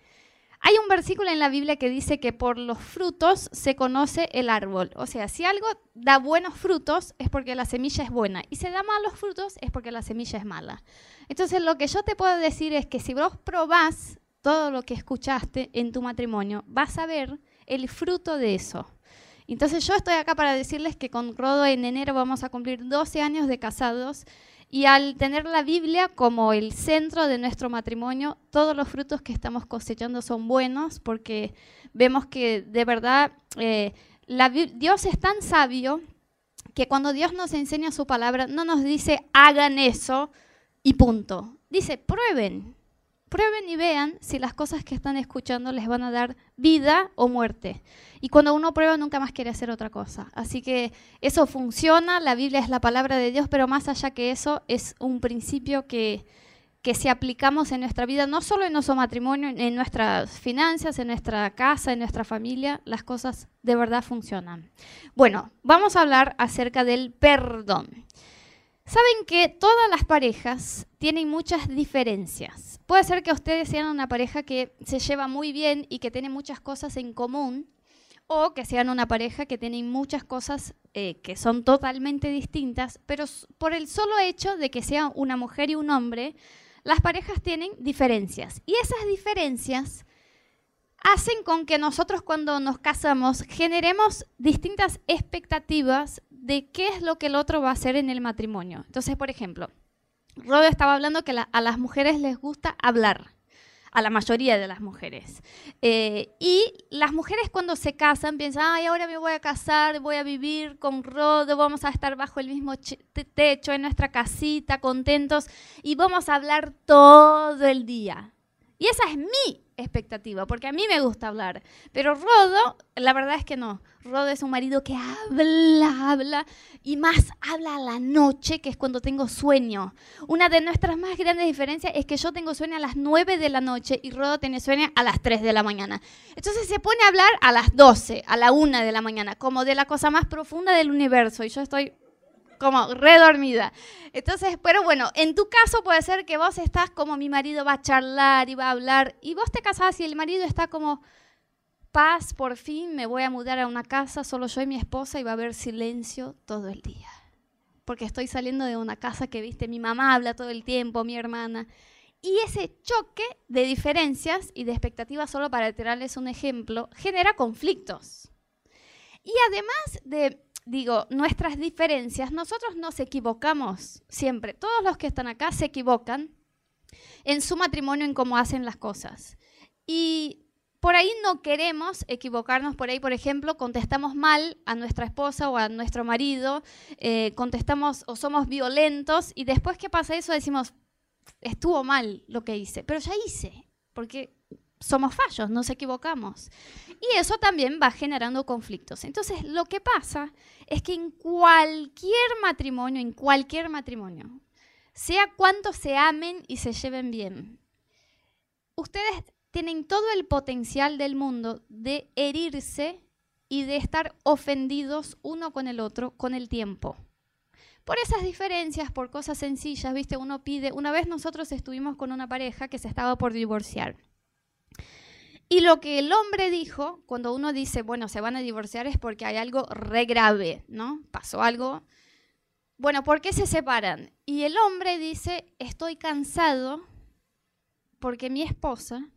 S2: Hay un versículo en la Biblia que dice que por los frutos se conoce el árbol. O sea, si algo da buenos frutos es porque la semilla es buena y si da malos frutos es porque la semilla es mala. Entonces lo que yo te puedo decir es que si vos probás todo lo que escuchaste en tu matrimonio, vas a ver el fruto de eso. Entonces yo estoy acá para decirles que con Rodo en enero vamos a cumplir 12 años de casados y al tener la Biblia como el centro de nuestro matrimonio, todos los frutos que estamos cosechando son buenos porque vemos que de verdad eh, Dios es tan sabio que cuando Dios nos enseña su palabra, no nos dice hagan eso y punto. Dice, prueben, prueben y vean si las cosas que están escuchando les van a dar vida o muerte. Y cuando uno prueba nunca más quiere hacer otra cosa. Así que eso funciona, la Biblia es la palabra de Dios, pero más allá que eso es un principio que, que si aplicamos en nuestra vida, no solo en nuestro matrimonio, en nuestras finanzas, en nuestra casa, en nuestra familia, las cosas de verdad funcionan. Bueno, vamos a hablar acerca del perdón. Saben que todas las parejas tienen muchas diferencias. Puede ser que ustedes sean una pareja que se lleva muy bien y que tiene muchas cosas en común, o que sean una pareja que tiene muchas cosas eh, que son totalmente distintas, pero por el solo hecho de que sea una mujer y un hombre, las parejas tienen diferencias. Y esas diferencias hacen con que nosotros cuando nos casamos generemos distintas expectativas de qué es lo que el otro va a hacer en el matrimonio. Entonces, por ejemplo, Rodo estaba hablando que a las mujeres les gusta hablar, a la mayoría de las mujeres. Eh, y las mujeres cuando se casan piensan, ay, ahora me voy a casar, voy a vivir con Rodo, vamos a estar bajo el mismo techo en nuestra casita, contentos, y vamos a hablar todo el día. Y esa es mi expectativa, porque a mí me gusta hablar. Pero Rodo, la verdad es que no. Rodo es un marido que habla, habla, y más habla a la noche, que es cuando tengo sueño. Una de nuestras más grandes diferencias es que yo tengo sueño a las 9 de la noche y Rodo tiene sueño a las 3 de la mañana. Entonces se pone a hablar a las 12, a la 1 de la mañana, como de la cosa más profunda del universo, y yo estoy como redormida. Entonces, pero bueno, en tu caso puede ser que vos estás como mi marido va a charlar y va a hablar, y vos te casás y el marido está como, paz, por fin me voy a mudar a una casa, solo yo y mi esposa, y va a haber silencio todo el día. Porque estoy saliendo de una casa que, viste, mi mamá habla todo el tiempo, mi hermana. Y ese choque de diferencias y de expectativas, solo para tirarles un ejemplo, genera conflictos. Y además de digo, nuestras diferencias, nosotros nos equivocamos siempre. Todos los que están acá se equivocan en su matrimonio, en cómo hacen las cosas. Y por ahí no queremos equivocarnos, por ahí, por ejemplo, contestamos mal a nuestra esposa o a nuestro marido, eh, contestamos o somos violentos y después que pasa eso decimos, estuvo mal lo que hice, pero ya hice, porque somos fallos, nos equivocamos. Y eso también va generando conflictos. Entonces, lo que pasa es que en cualquier matrimonio, en cualquier matrimonio, sea cuanto se amen y se lleven bien, ustedes tienen todo el potencial del mundo de herirse y de estar ofendidos uno con el otro con el tiempo. Por esas diferencias, por cosas sencillas, viste, uno pide, una vez nosotros estuvimos con una pareja que se estaba por divorciar. Y lo que el hombre dijo, cuando uno dice, bueno, se van a divorciar es porque hay algo re grave, ¿no? Pasó algo. Bueno, ¿por qué se separan? Y el hombre dice, estoy cansado porque mi esposa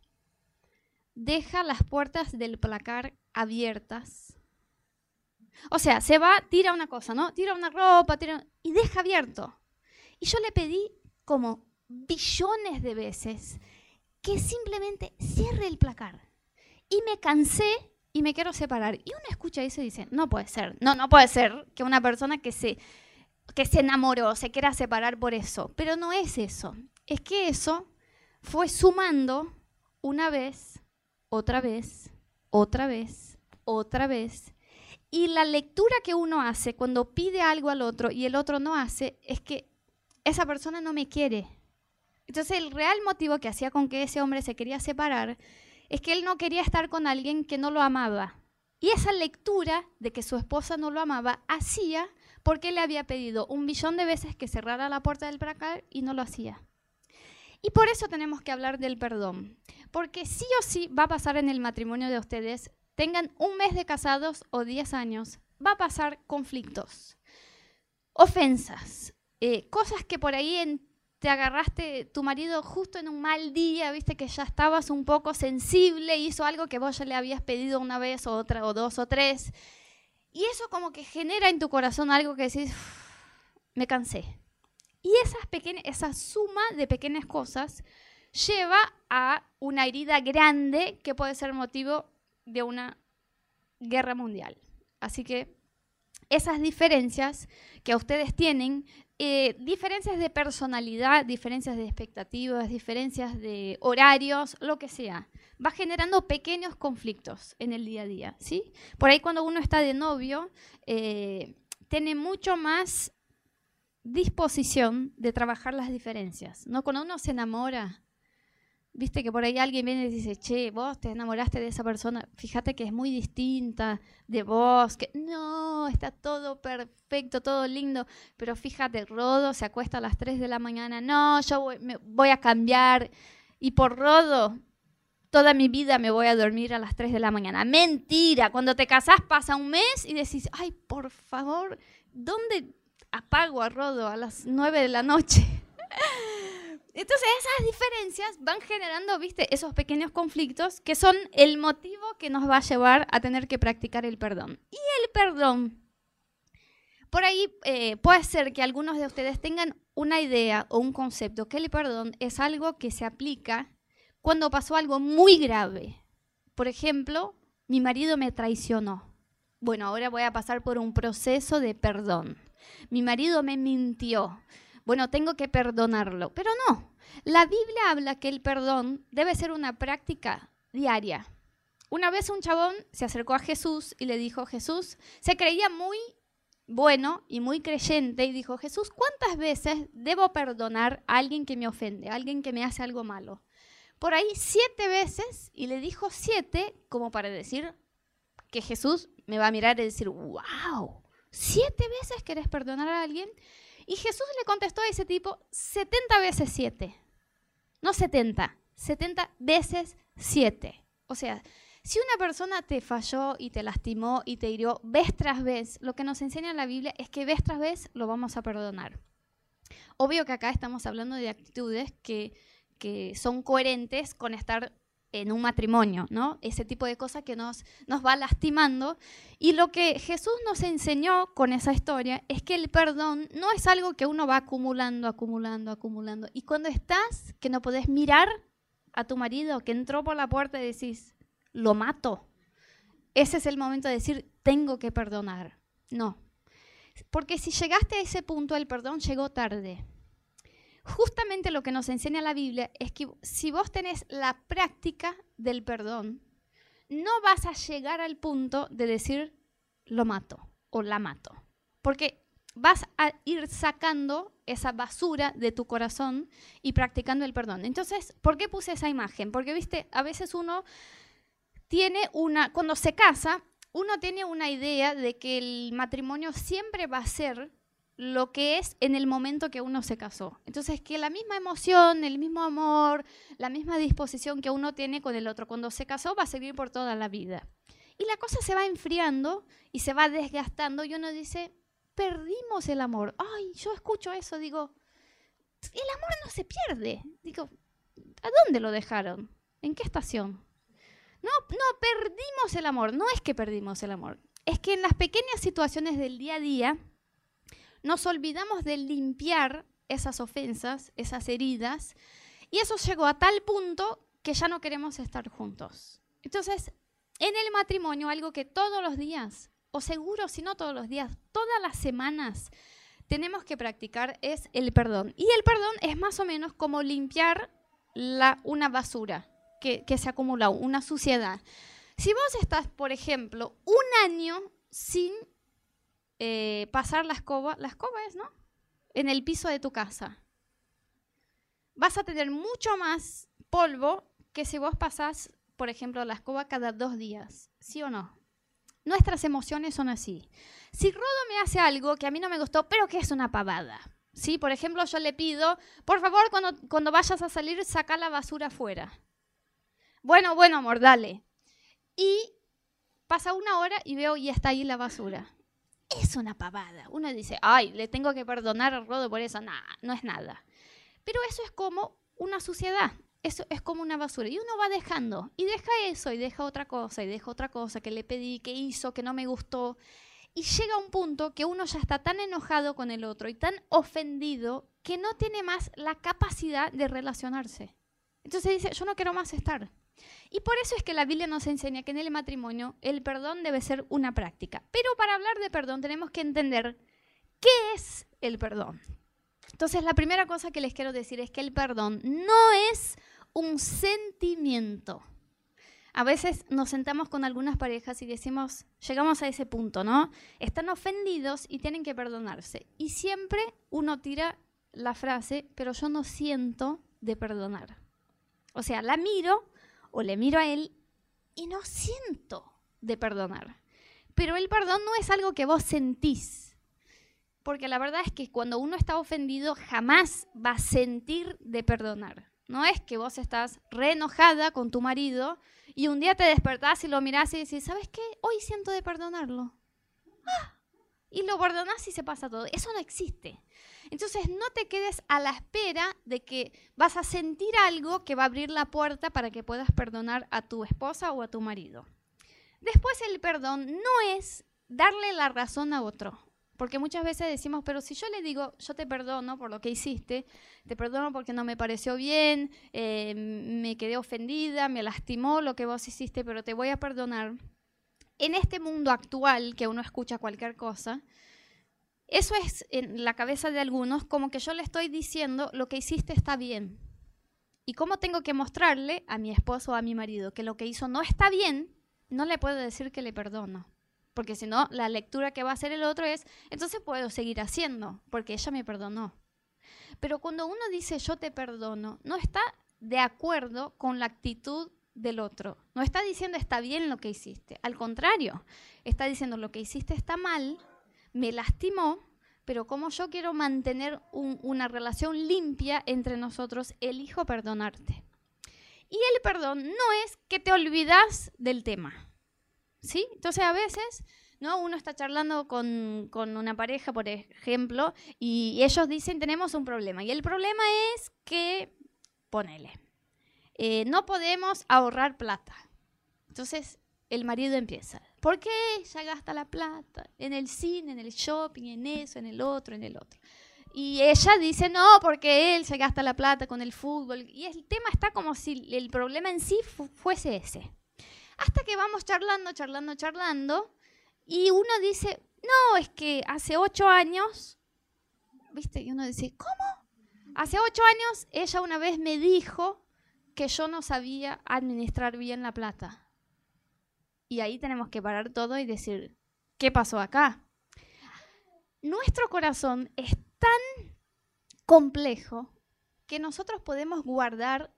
S2: deja las puertas del placar abiertas. O sea, se va, tira una cosa, ¿no? Tira una ropa, tira y deja abierto. Y yo le pedí como billones de veces que simplemente cierre el placar. Y me cansé y me quiero separar. Y uno escucha eso y dice, no puede ser, no, no puede ser que una persona que se, que se enamoró se quiera separar por eso. Pero no es eso. Es que eso fue sumando una vez, otra vez, otra vez, otra vez. Y la lectura que uno hace cuando pide algo al otro y el otro no hace es que esa persona no me quiere, entonces el real motivo que hacía con que ese hombre se quería separar es que él no quería estar con alguien que no lo amaba. Y esa lectura de que su esposa no lo amaba hacía porque le había pedido un billón de veces que cerrara la puerta del placar y no lo hacía. Y por eso tenemos que hablar del perdón. Porque sí o sí va a pasar en el matrimonio de ustedes, tengan un mes de casados o diez años, va a pasar conflictos, ofensas, eh, cosas que por ahí en te agarraste tu marido justo en un mal día, viste que ya estabas un poco sensible, hizo algo que vos ya le habías pedido una vez o otra o dos o tres. Y eso como que genera en tu corazón algo que decís, me cansé. Y esas pequeñas, esa suma de pequeñas cosas lleva a una herida grande que puede ser motivo de una guerra mundial. Así que esas diferencias que ustedes tienen eh, diferencias de personalidad, diferencias de expectativas, diferencias de horarios, lo que sea. Va generando pequeños conflictos en el día a día, ¿sí? Por ahí cuando uno está de novio, eh, tiene mucho más disposición de trabajar las diferencias, ¿no? Cuando uno se enamora, Viste que por ahí alguien viene y dice, che, vos te enamoraste de esa persona, fíjate que es muy distinta de vos, que no, está todo perfecto, todo lindo, pero fíjate, Rodo se acuesta a las 3 de la mañana, no, yo voy, me, voy a cambiar y por Rodo toda mi vida me voy a dormir a las 3 de la mañana. Mentira, cuando te casás pasa un mes y decís, ay, por favor, ¿dónde apago a Rodo a las 9 de la noche? Entonces esas diferencias van generando, viste, esos pequeños conflictos que son el motivo que nos va a llevar a tener que practicar el perdón. Y el perdón, por ahí eh, puede ser que algunos de ustedes tengan una idea o un concepto que el perdón es algo que se aplica cuando pasó algo muy grave. Por ejemplo, mi marido me traicionó. Bueno, ahora voy a pasar por un proceso de perdón. Mi marido me mintió bueno, tengo que perdonarlo. Pero no, la Biblia habla que el perdón debe ser una práctica diaria. Una vez un chabón se acercó a Jesús y le dijo, Jesús, se creía muy bueno y muy creyente y dijo, Jesús, ¿cuántas veces debo perdonar a alguien que me ofende, a alguien que me hace algo malo? Por ahí siete veces y le dijo siete como para decir que Jesús me va a mirar y decir, wow, siete veces querés perdonar a alguien. Y Jesús le contestó a ese tipo 70 veces 7. No 70, 70 veces 7. O sea, si una persona te falló y te lastimó y te hirió vez tras vez, lo que nos enseña la Biblia es que vez tras vez lo vamos a perdonar. Obvio que acá estamos hablando de actitudes que, que son coherentes con estar en un matrimonio, ¿no? Ese tipo de cosas que nos, nos va lastimando. Y lo que Jesús nos enseñó con esa historia es que el perdón no es algo que uno va acumulando, acumulando, acumulando. Y cuando estás, que no podés mirar a tu marido que entró por la puerta y decís, lo mato, ese es el momento de decir, tengo que perdonar. No. Porque si llegaste a ese punto, el perdón llegó tarde. Justamente lo que nos enseña la Biblia es que si vos tenés la práctica del perdón, no vas a llegar al punto de decir lo mato o la mato. Porque vas a ir sacando esa basura de tu corazón y practicando el perdón. Entonces, ¿por qué puse esa imagen? Porque, viste, a veces uno tiene una, cuando se casa, uno tiene una idea de que el matrimonio siempre va a ser lo que es en el momento que uno se casó. Entonces, que la misma emoción, el mismo amor, la misma disposición que uno tiene con el otro cuando se casó va a seguir por toda la vida. Y la cosa se va enfriando y se va desgastando y uno dice, perdimos el amor. Ay, yo escucho eso, digo, el amor no se pierde. Digo, ¿a dónde lo dejaron? ¿En qué estación? No, no, perdimos el amor. No es que perdimos el amor. Es que en las pequeñas situaciones del día a día nos olvidamos de limpiar esas ofensas, esas heridas, y eso llegó a tal punto que ya no queremos estar juntos. Entonces, en el matrimonio, algo que todos los días o seguro si no todos los días, todas las semanas tenemos que practicar es el perdón. Y el perdón es más o menos como limpiar la, una basura que, se acumula, una suciedad. Si vos estás, por ejemplo, un año sin eh, pasar la escoba, la escoba es, ¿no? En el piso de tu casa, vas a tener mucho más polvo que si vos pasás, por ejemplo, la escoba cada dos días, ¿sí o no? Nuestras emociones son así. Si Rodo me hace algo que a mí no me gustó, pero que es una pavada. ¿sí? Por ejemplo, yo le pido, por favor, cuando, cuando vayas a salir, saca la basura afuera. Bueno, bueno, amor, dale. Y pasa una hora y veo y está ahí la basura. Es una pavada. Uno dice, ay, le tengo que perdonar a Rodo por eso. Nada, no es nada. Pero eso es como una suciedad eso es como una basura. Y uno va dejando, y deja eso, y deja otra cosa, y deja otra cosa que le pedí, que hizo, que no me gustó. Y llega un punto que uno ya está tan enojado con el otro y tan ofendido que no tiene más la capacidad de relacionarse. Entonces dice, yo no quiero más estar. Y por eso es que la Biblia nos enseña que en el matrimonio el perdón debe ser una práctica. Pero para hablar de perdón tenemos que entender qué es el perdón. Entonces la primera cosa que les quiero decir es que el perdón no es un sentimiento. A veces nos sentamos con algunas parejas y decimos, llegamos a ese punto, ¿no? Están ofendidos y tienen que perdonarse. Y siempre uno tira la frase, pero yo no siento de perdonar. O sea, la miro o le miro a él y no siento de perdonar. Pero el perdón no es algo que vos sentís. Porque la verdad es que cuando uno está ofendido jamás va a sentir de perdonar. No es que vos estás re enojada con tu marido y un día te despertás y lo mirás y decís, ¿sabes qué? Hoy siento de perdonarlo. ¡Ah! Y lo perdonás y se pasa todo. Eso no existe. Entonces no te quedes a la espera de que vas a sentir algo que va a abrir la puerta para que puedas perdonar a tu esposa o a tu marido. Después el perdón no es darle la razón a otro. Porque muchas veces decimos, pero si yo le digo, yo te perdono por lo que hiciste, te perdono porque no me pareció bien, eh, me quedé ofendida, me lastimó lo que vos hiciste, pero te voy a perdonar. En este mundo actual, que uno escucha cualquier cosa, eso es en la cabeza de algunos como que yo le estoy diciendo, lo que hiciste está bien. ¿Y cómo tengo que mostrarle a mi esposo o a mi marido que lo que hizo no está bien? No le puedo decir que le perdono porque si no, la lectura que va a hacer el otro es, entonces puedo seguir haciendo, porque ella me perdonó. Pero cuando uno dice yo te perdono, no está de acuerdo con la actitud del otro. No está diciendo está bien lo que hiciste. Al contrario, está diciendo lo que hiciste está mal, me lastimó, pero como yo quiero mantener una relación limpia entre nosotros, elijo perdonarte. Y el perdón no es que te olvidas del tema. ¿sí? Entonces a veces, ¿no? Uno está charlando con, una pareja, por ejemplo, y ellos dicen, tenemos un problema. Y el problema es que, ponele, eh, no podemos ahorrar plata. Entonces el marido empieza, ¿por qué ella gasta la plata? En el cine, en el shopping, en eso, en el otro, en el otro. Y ella dice, no, porque él se gasta la plata con el fútbol. Y el tema está como si el problema en sí fuese ese. Hasta que vamos charlando, charlando, charlando, y uno dice, no, es que hace ocho años, ¿viste? Y uno dice, ¿cómo? Hace ocho años ella una vez me dijo que yo no sabía administrar bien la plata. Y ahí tenemos que parar todo y decir, ¿qué pasó acá? Nuestro corazón es tan complejo que nosotros podemos guardar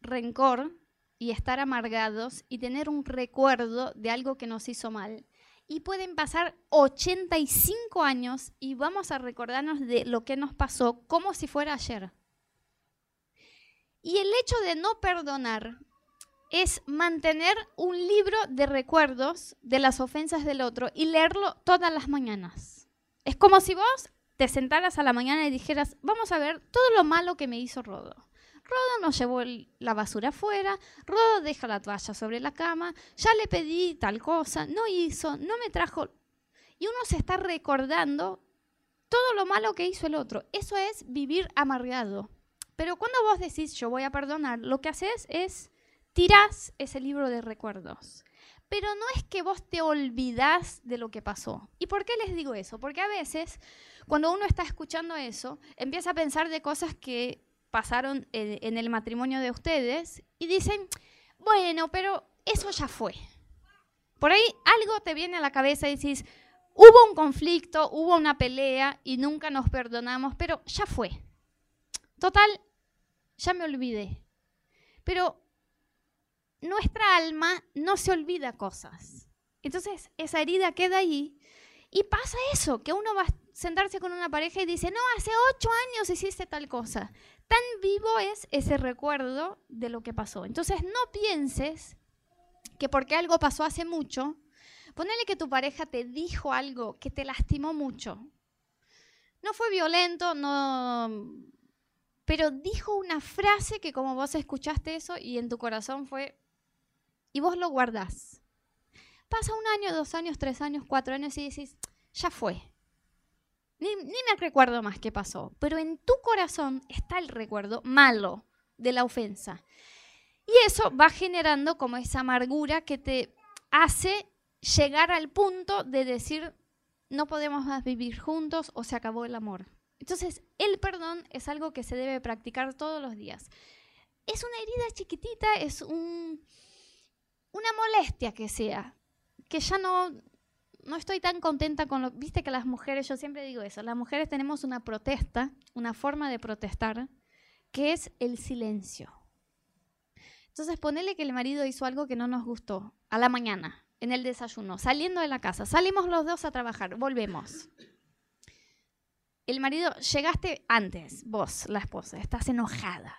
S2: rencor y estar amargados y tener un recuerdo de algo que nos hizo mal. Y pueden pasar 85 años y vamos a recordarnos de lo que nos pasó como si fuera ayer. Y el hecho de no perdonar es mantener un libro de recuerdos de las ofensas del otro y leerlo todas las mañanas. Es como si vos te sentaras a la mañana y dijeras, vamos a ver todo lo malo que me hizo Rodo. Rodo nos llevó la basura afuera, Rodo deja la toalla sobre la cama, ya le pedí tal cosa, no hizo, no me trajo. Y uno se está recordando todo lo malo que hizo el otro. Eso es vivir amargado. Pero cuando vos decís yo voy a perdonar, lo que haces es tirás ese libro de recuerdos. Pero no es que vos te olvidás de lo que pasó. ¿Y por qué les digo eso? Porque a veces, cuando uno está escuchando eso, empieza a pensar de cosas que pasaron en, el matrimonio de ustedes y dicen, bueno, pero eso ya fue. Por ahí algo te viene a la cabeza y dices, hubo un conflicto, hubo una pelea y nunca nos perdonamos, pero ya fue. Total, ya me olvidé. Pero nuestra alma no se olvida cosas. Entonces, esa herida queda ahí y pasa eso, que uno va a sentarse con una pareja y dice, no, hace ocho años hiciste tal cosa. Tan vivo es ese recuerdo de lo que pasó. Entonces, no pienses que porque algo pasó hace mucho, ponele que tu pareja te dijo algo que te lastimó mucho. No fue violento, no pero dijo una frase que como vos escuchaste eso y en tu corazón fue, y vos lo guardás. Pasa un año, dos años, tres años, cuatro años y decís, ya fue. Ni, ni me recuerdo más qué pasó, pero en tu corazón está el recuerdo malo de la ofensa. Y eso va generando como esa amargura que te hace llegar al punto de decir, no podemos más vivir juntos o se acabó el amor. Entonces, el perdón es algo que se debe practicar todos los días. Es una herida chiquitita, es un, una molestia que sea, que ya no, no estoy tan contenta con lo... Viste que las mujeres, yo siempre digo eso, las mujeres tenemos una protesta, una forma de protestar, que es el silencio. Entonces, ponele que el marido hizo algo que no nos gustó a la mañana, en el desayuno, saliendo de la casa. Salimos los dos a trabajar, volvemos el marido, llegaste antes, vos, la esposa, estás enojada.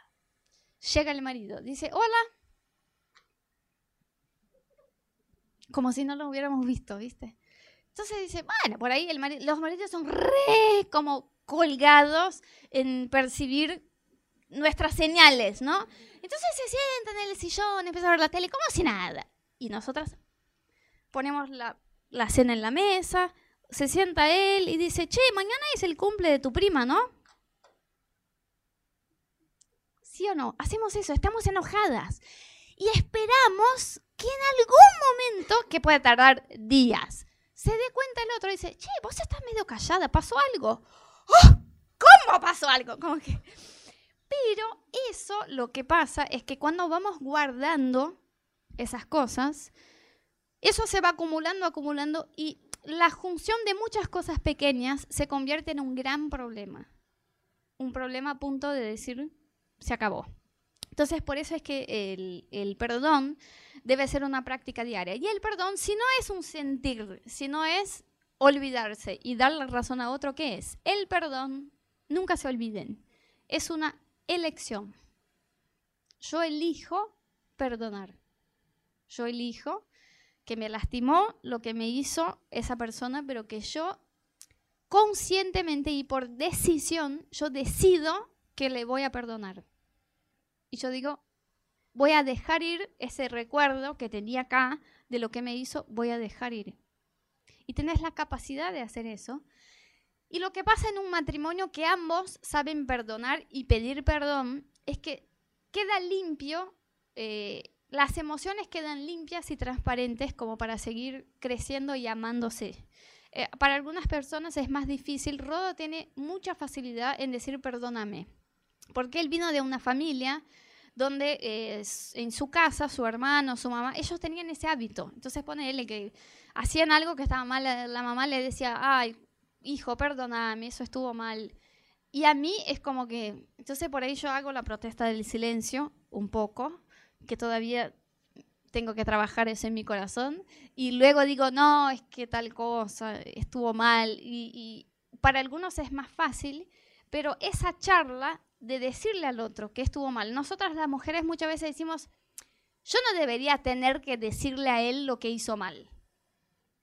S2: Llega el marido, dice, hola. Como si no lo hubiéramos visto, ¿viste? Entonces dice, bueno, por ahí los maridos son re como colgados en percibir nuestras señales, ¿no? Entonces se sientan en el sillón, empiezan a ver la tele como si nada. Y nosotras ponemos la, la cena en la mesa, se sienta él y dice, che, mañana es el cumple de tu prima, ¿no? ¿Sí o no? Hacemos eso, estamos enojadas. Y esperamos que en algún momento, que puede tardar días, se dé cuenta el otro y dice, che, vos estás medio callada, ¿pasó algo? ¡Oh! ¿Cómo pasó algo? Como que... Pero eso lo que pasa es que cuando vamos guardando esas cosas, eso se va acumulando, acumulando y la junción de muchas cosas pequeñas se convierte en un gran problema. Un problema a punto de decir, se acabó. Entonces, por eso es que el, el, perdón debe ser una práctica diaria. Y el perdón, si no es un sentir, si no es olvidarse y dar la razón a otro, ¿qué es? El perdón, nunca se olviden, es una elección. Yo elijo perdonar. Yo elijo que me lastimó lo que me hizo esa persona, pero que yo conscientemente y por decisión, yo decido que le voy a perdonar. Y yo digo, voy a dejar ir ese recuerdo que tenía acá de lo que me hizo, voy a dejar ir. Y tenés la capacidad de hacer eso. Y lo que pasa en un matrimonio que ambos saben perdonar y pedir perdón es que queda limpio eh, las emociones quedan limpias y transparentes como para seguir creciendo y amándose. Eh, para algunas personas es más difícil. Rodo tiene mucha facilidad en decir perdóname. Porque él vino de una familia donde eh, en su casa, su hermano, su mamá, ellos tenían ese hábito. Entonces ponele que hacían algo que estaba mal, la mamá le decía, ay, hijo, perdóname, eso estuvo mal. Y a mí es como que, entonces por ahí yo hago la protesta del silencio un poco, que todavía tengo que trabajar eso en mi corazón, y luego digo, no, es que tal cosa estuvo mal, y para algunos es más fácil, pero esa charla de decirle al otro que estuvo mal. Nosotras las mujeres muchas veces decimos, yo no debería tener que decirle a él lo que hizo mal.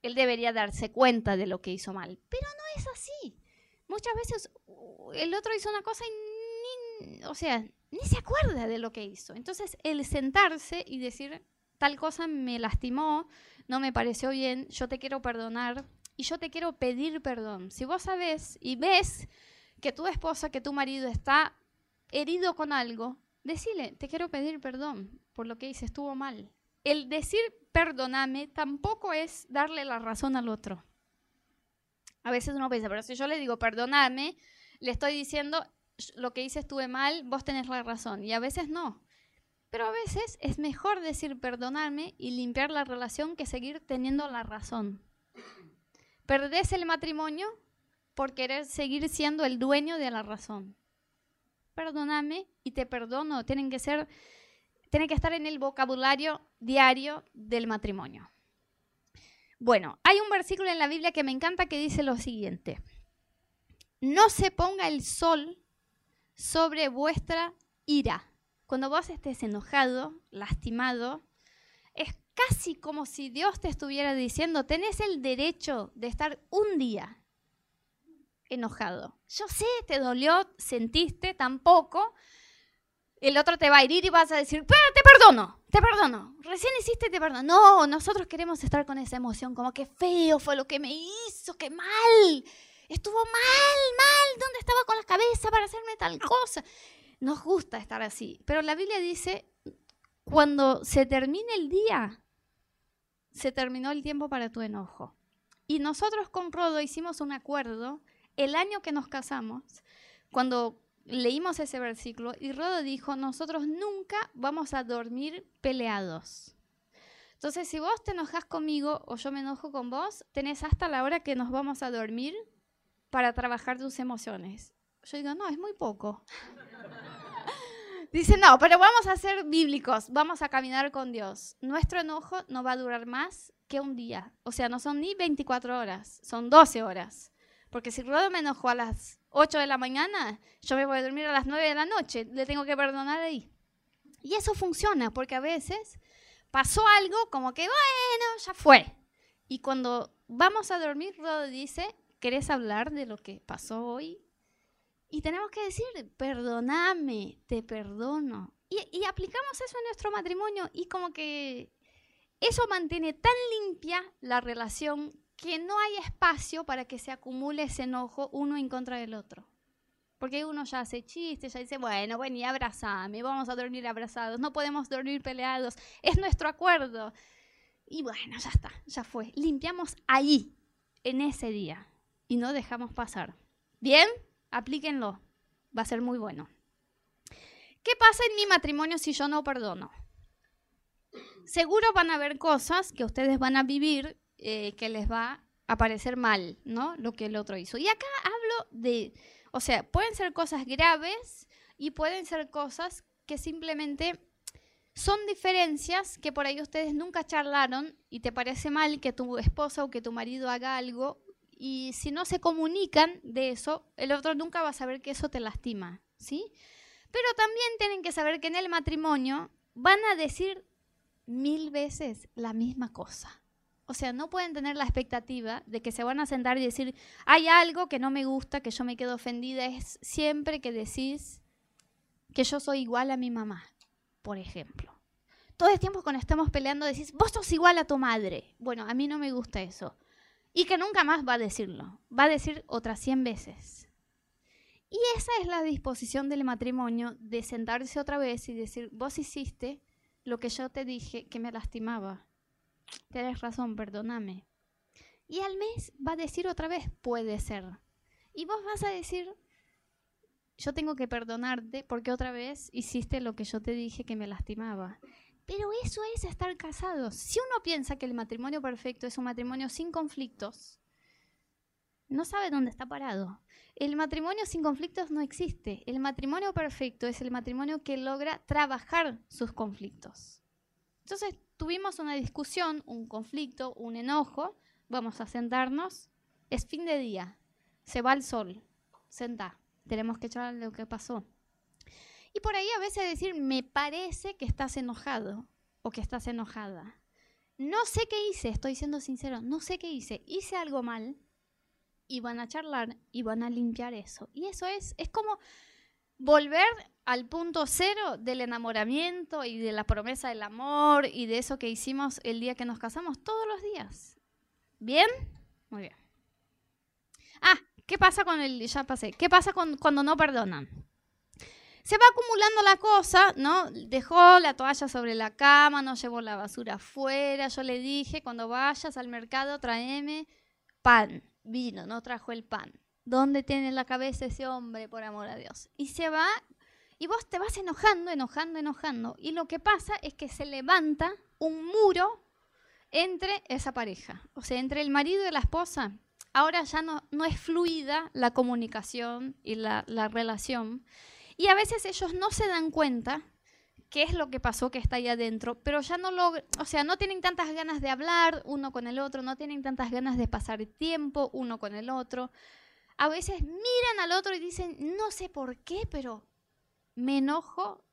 S2: Él debería darse cuenta de lo que hizo mal. Pero no es así. Muchas veces uh, el otro hizo una cosa y ni, o sea, ni se acuerda de lo que hizo. Entonces, el sentarse y decir, tal cosa me lastimó, no me pareció bien, yo te quiero perdonar y yo te quiero pedir perdón. Si vos sabés y ves que tu esposa, que tu marido está herido con algo, decile, te quiero pedir perdón por lo que hice, estuvo mal. El decir perdóname tampoco es darle la razón al otro. A veces uno piensa, pero si yo le digo perdóname, le estoy diciendo lo que hice estuve mal, vos tenés la razón. Y a veces no. Pero a veces es mejor decir perdonarme y limpiar la relación que seguir teniendo la razón. Perdés el matrimonio por querer seguir siendo el dueño de la razón perdóname y te perdono. Tienen que ser, tiene que estar en el vocabulario diario del matrimonio. Bueno, hay un versículo en la Biblia que me encanta que dice lo siguiente. No se ponga el sol sobre vuestra ira. Cuando vos estés enojado, lastimado, es casi como si Dios te estuviera diciendo, tenés el derecho de estar un día enojado. Yo sé, te dolió, sentiste, tampoco. El otro te va a herir y vas a decir, pero te perdono, te perdono. Recién hiciste, te perdono. No, nosotros queremos estar con esa emoción, como que feo fue lo que me hizo, qué mal. Estuvo mal, mal. ¿Dónde estaba con la cabeza para hacerme tal cosa? Nos gusta estar así. Pero la Biblia dice, cuando se termine el día, se terminó el tiempo para tu enojo. Y nosotros con Rodo hicimos un acuerdo el año que nos casamos, cuando leímos ese versículo, y Rodo dijo, nosotros nunca vamos a dormir peleados. Entonces, si vos te enojas conmigo o yo me enojo con vos, tenés hasta la hora que nos vamos a dormir para trabajar tus emociones. Yo digo, no, es muy poco. Dice, no, pero vamos a ser bíblicos, vamos a caminar con Dios. Nuestro enojo no va a durar más que un día. O sea, no son ni 24 horas, son 12 horas. Porque si Rodo me enojó a las 8 de la mañana, yo me voy a dormir a las 9 de la noche. Le tengo que perdonar ahí. Y eso funciona, porque a veces pasó algo como que, bueno, ya fue. Y cuando vamos a dormir, Rodo dice, ¿querés hablar de lo que pasó hoy? Y tenemos que decir, perdóname, te perdono. Y, y, aplicamos eso en nuestro matrimonio y como que eso mantiene tan limpia la relación que no hay espacio para que se acumule ese enojo uno en contra del otro. Porque uno ya hace chistes, ya dice, bueno, bueno, y abrazame, vamos a dormir abrazados, no podemos dormir peleados, es nuestro acuerdo. Y bueno, ya está, ya fue. Limpiamos ahí, en ese día, y no dejamos pasar. Bien, aplíquenlo, va a ser muy bueno. ¿Qué pasa en mi matrimonio si yo no perdono? Seguro van a haber cosas que ustedes van a vivir eh, que les va a parecer mal, ¿no? Lo que el otro hizo. Y acá hablo de, o sea, pueden ser cosas graves y pueden ser cosas que simplemente son diferencias que por ahí ustedes nunca charlaron y te parece mal que tu esposa o que tu marido haga algo y si no se comunican de eso, el otro nunca va a saber que eso te lastima, ¿sí? Pero también tienen que saber que en el matrimonio van a decir mil veces la misma cosa. O sea, no pueden tener la expectativa de que se van a sentar y decir, hay algo que no me gusta, que yo me quedo ofendida. Es siempre que decís que yo soy igual a mi mamá, por ejemplo. Todo el tiempo cuando estamos peleando decís, vos sos igual a tu madre. Bueno, a mí no me gusta eso. Y que nunca más va a decirlo. Va a decir otras 100 veces. Y esa es la disposición del matrimonio de sentarse otra vez y decir, vos hiciste lo que yo te dije que me lastimaba Tienes razón, perdóname. Y al mes va a decir otra vez, puede ser. Y vos vas a decir, yo tengo que perdonarte porque otra vez hiciste lo que yo te dije que me lastimaba. Pero eso es estar casados. Si uno piensa que el matrimonio perfecto es un matrimonio sin conflictos, no sabe dónde está parado. El matrimonio sin conflictos no existe. El matrimonio perfecto es el matrimonio que logra trabajar sus conflictos. Entonces tuvimos una discusión, un conflicto, un enojo. Vamos a sentarnos. Es fin de día. Se va el sol. Senta. Tenemos que echar lo que pasó. Y por ahí a veces decir, me parece que estás enojado o que estás enojada. No sé qué hice, estoy siendo sincero, no sé qué hice. Hice algo mal y van a charlar y van a limpiar eso. Y eso es, es como volver al punto cero del enamoramiento y de la promesa del amor y de eso que hicimos el día que nos casamos todos los días. ¿Bien? Muy bien. Ah, ¿qué pasa con el, ya pasé, qué pasa con, cuando no perdonan? Se va acumulando la cosa, ¿no? Dejó la toalla sobre la cama, no llevó la basura afuera. Yo le dije, cuando vayas al mercado, tráeme pan, vino, no trajo el pan. ¿Dónde tiene la cabeza ese hombre, por amor a Dios? Y se va, y vos te vas enojando, enojando, enojando. Y lo que pasa es que se levanta un muro entre esa pareja, o sea, entre el marido y la esposa. Ahora ya no, no es fluida la comunicación y la, la relación. Y a veces ellos no se dan cuenta qué es lo que pasó que está ahí adentro, pero ya no lo, o sea, no tienen tantas ganas de hablar uno con el otro, no tienen tantas ganas de pasar tiempo uno con el otro. A veces miran al otro y dicen, no sé por qué, pero me enojo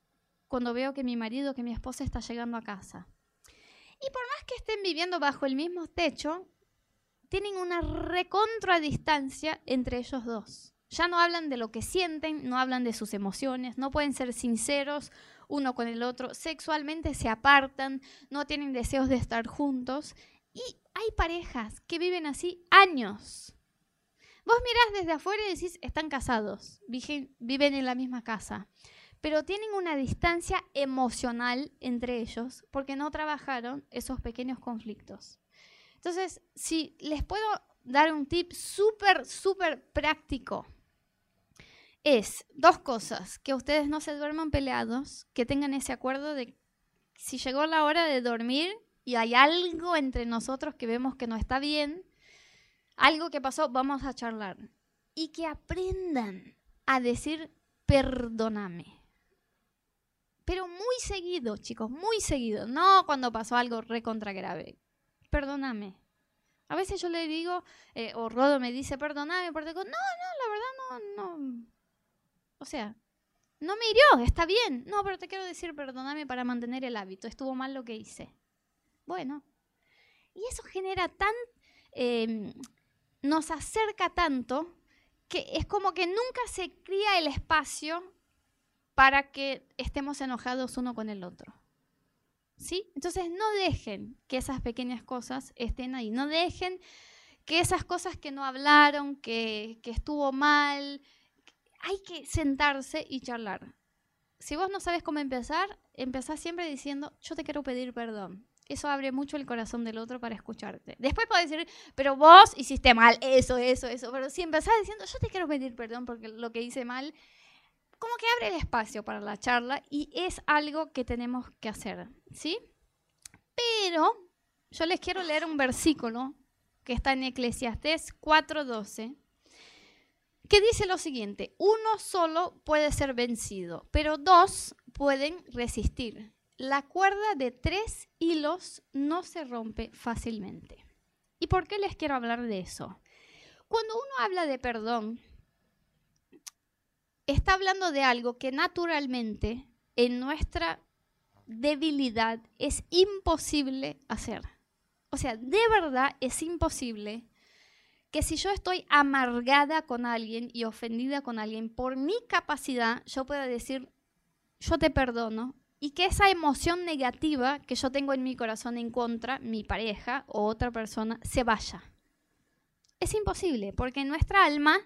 S2: cuando veo que mi marido, que mi esposa está llegando a casa. Y por más que estén viviendo bajo el mismo techo, tienen una recontradistancia entre ellos dos. Ya no hablan de lo que sienten, no hablan de sus emociones, no pueden ser sinceros uno con el otro, sexualmente se apartan, no tienen deseos de estar juntos. Y hay parejas que viven así años. Vos mirás desde afuera y decís, están casados, viven en la misma casa, pero tienen una distancia emocional entre ellos porque no trabajaron esos pequeños conflictos. Entonces, si les puedo dar un tip súper, súper práctico es dos cosas, que ustedes no se duerman peleados, que tengan ese acuerdo de si llegó la hora de dormir y hay algo entre nosotros que vemos que no está bien, algo que pasó, vamos a charlar. Y que aprendan a decir perdóname. Pero muy seguido, chicos, muy seguido. No cuando pasó algo recontra grave. Perdóname. A veces yo le digo, eh, o Rodo me dice, perdóname, porque no, no, la verdad no, no, o sea, no me hirió, está bien. No, pero te quiero decir, perdóname para mantener el hábito. Estuvo mal lo que hice. Bueno. Y eso genera tan... Em, nos acerca tanto que es como que nunca se cría el espacio para que estemos enojados uno con el otro. ¿Sí? Entonces no dejen que esas pequeñas cosas estén ahí. No dejen que esas cosas que no hablaron, que, que estuvo mal, hay que sentarse y charlar. Si vos no sabes cómo empezar, empezás siempre diciendo, yo te quiero pedir perdón. Eso abre mucho el corazón del otro para escucharte. Después podés decir, pero vos hiciste mal, eso, eso, eso. Pero si empezás diciendo, yo te quiero pedir perdón porque lo que hice mal, como que abre el espacio para la charla y es algo que tenemos que hacer, ¿sí? Pero yo les quiero leer un versículo que está en Eclesiastés 4:12 que dice lo siguiente, uno solo puede ser vencido, pero dos pueden resistir. La cuerda de tres hilos no se rompe fácilmente. ¿Y por qué les quiero hablar de eso? Cuando uno habla de perdón, está hablando de algo que naturalmente en nuestra debilidad es imposible hacer. O sea, de verdad es imposible que si yo estoy amargada con alguien y ofendida con alguien, por mi capacidad yo pueda decir, yo te perdono, y que esa emoción negativa que yo tengo en mi corazón en contra, mi pareja o otra persona, se vaya. Es imposible, porque nuestra alma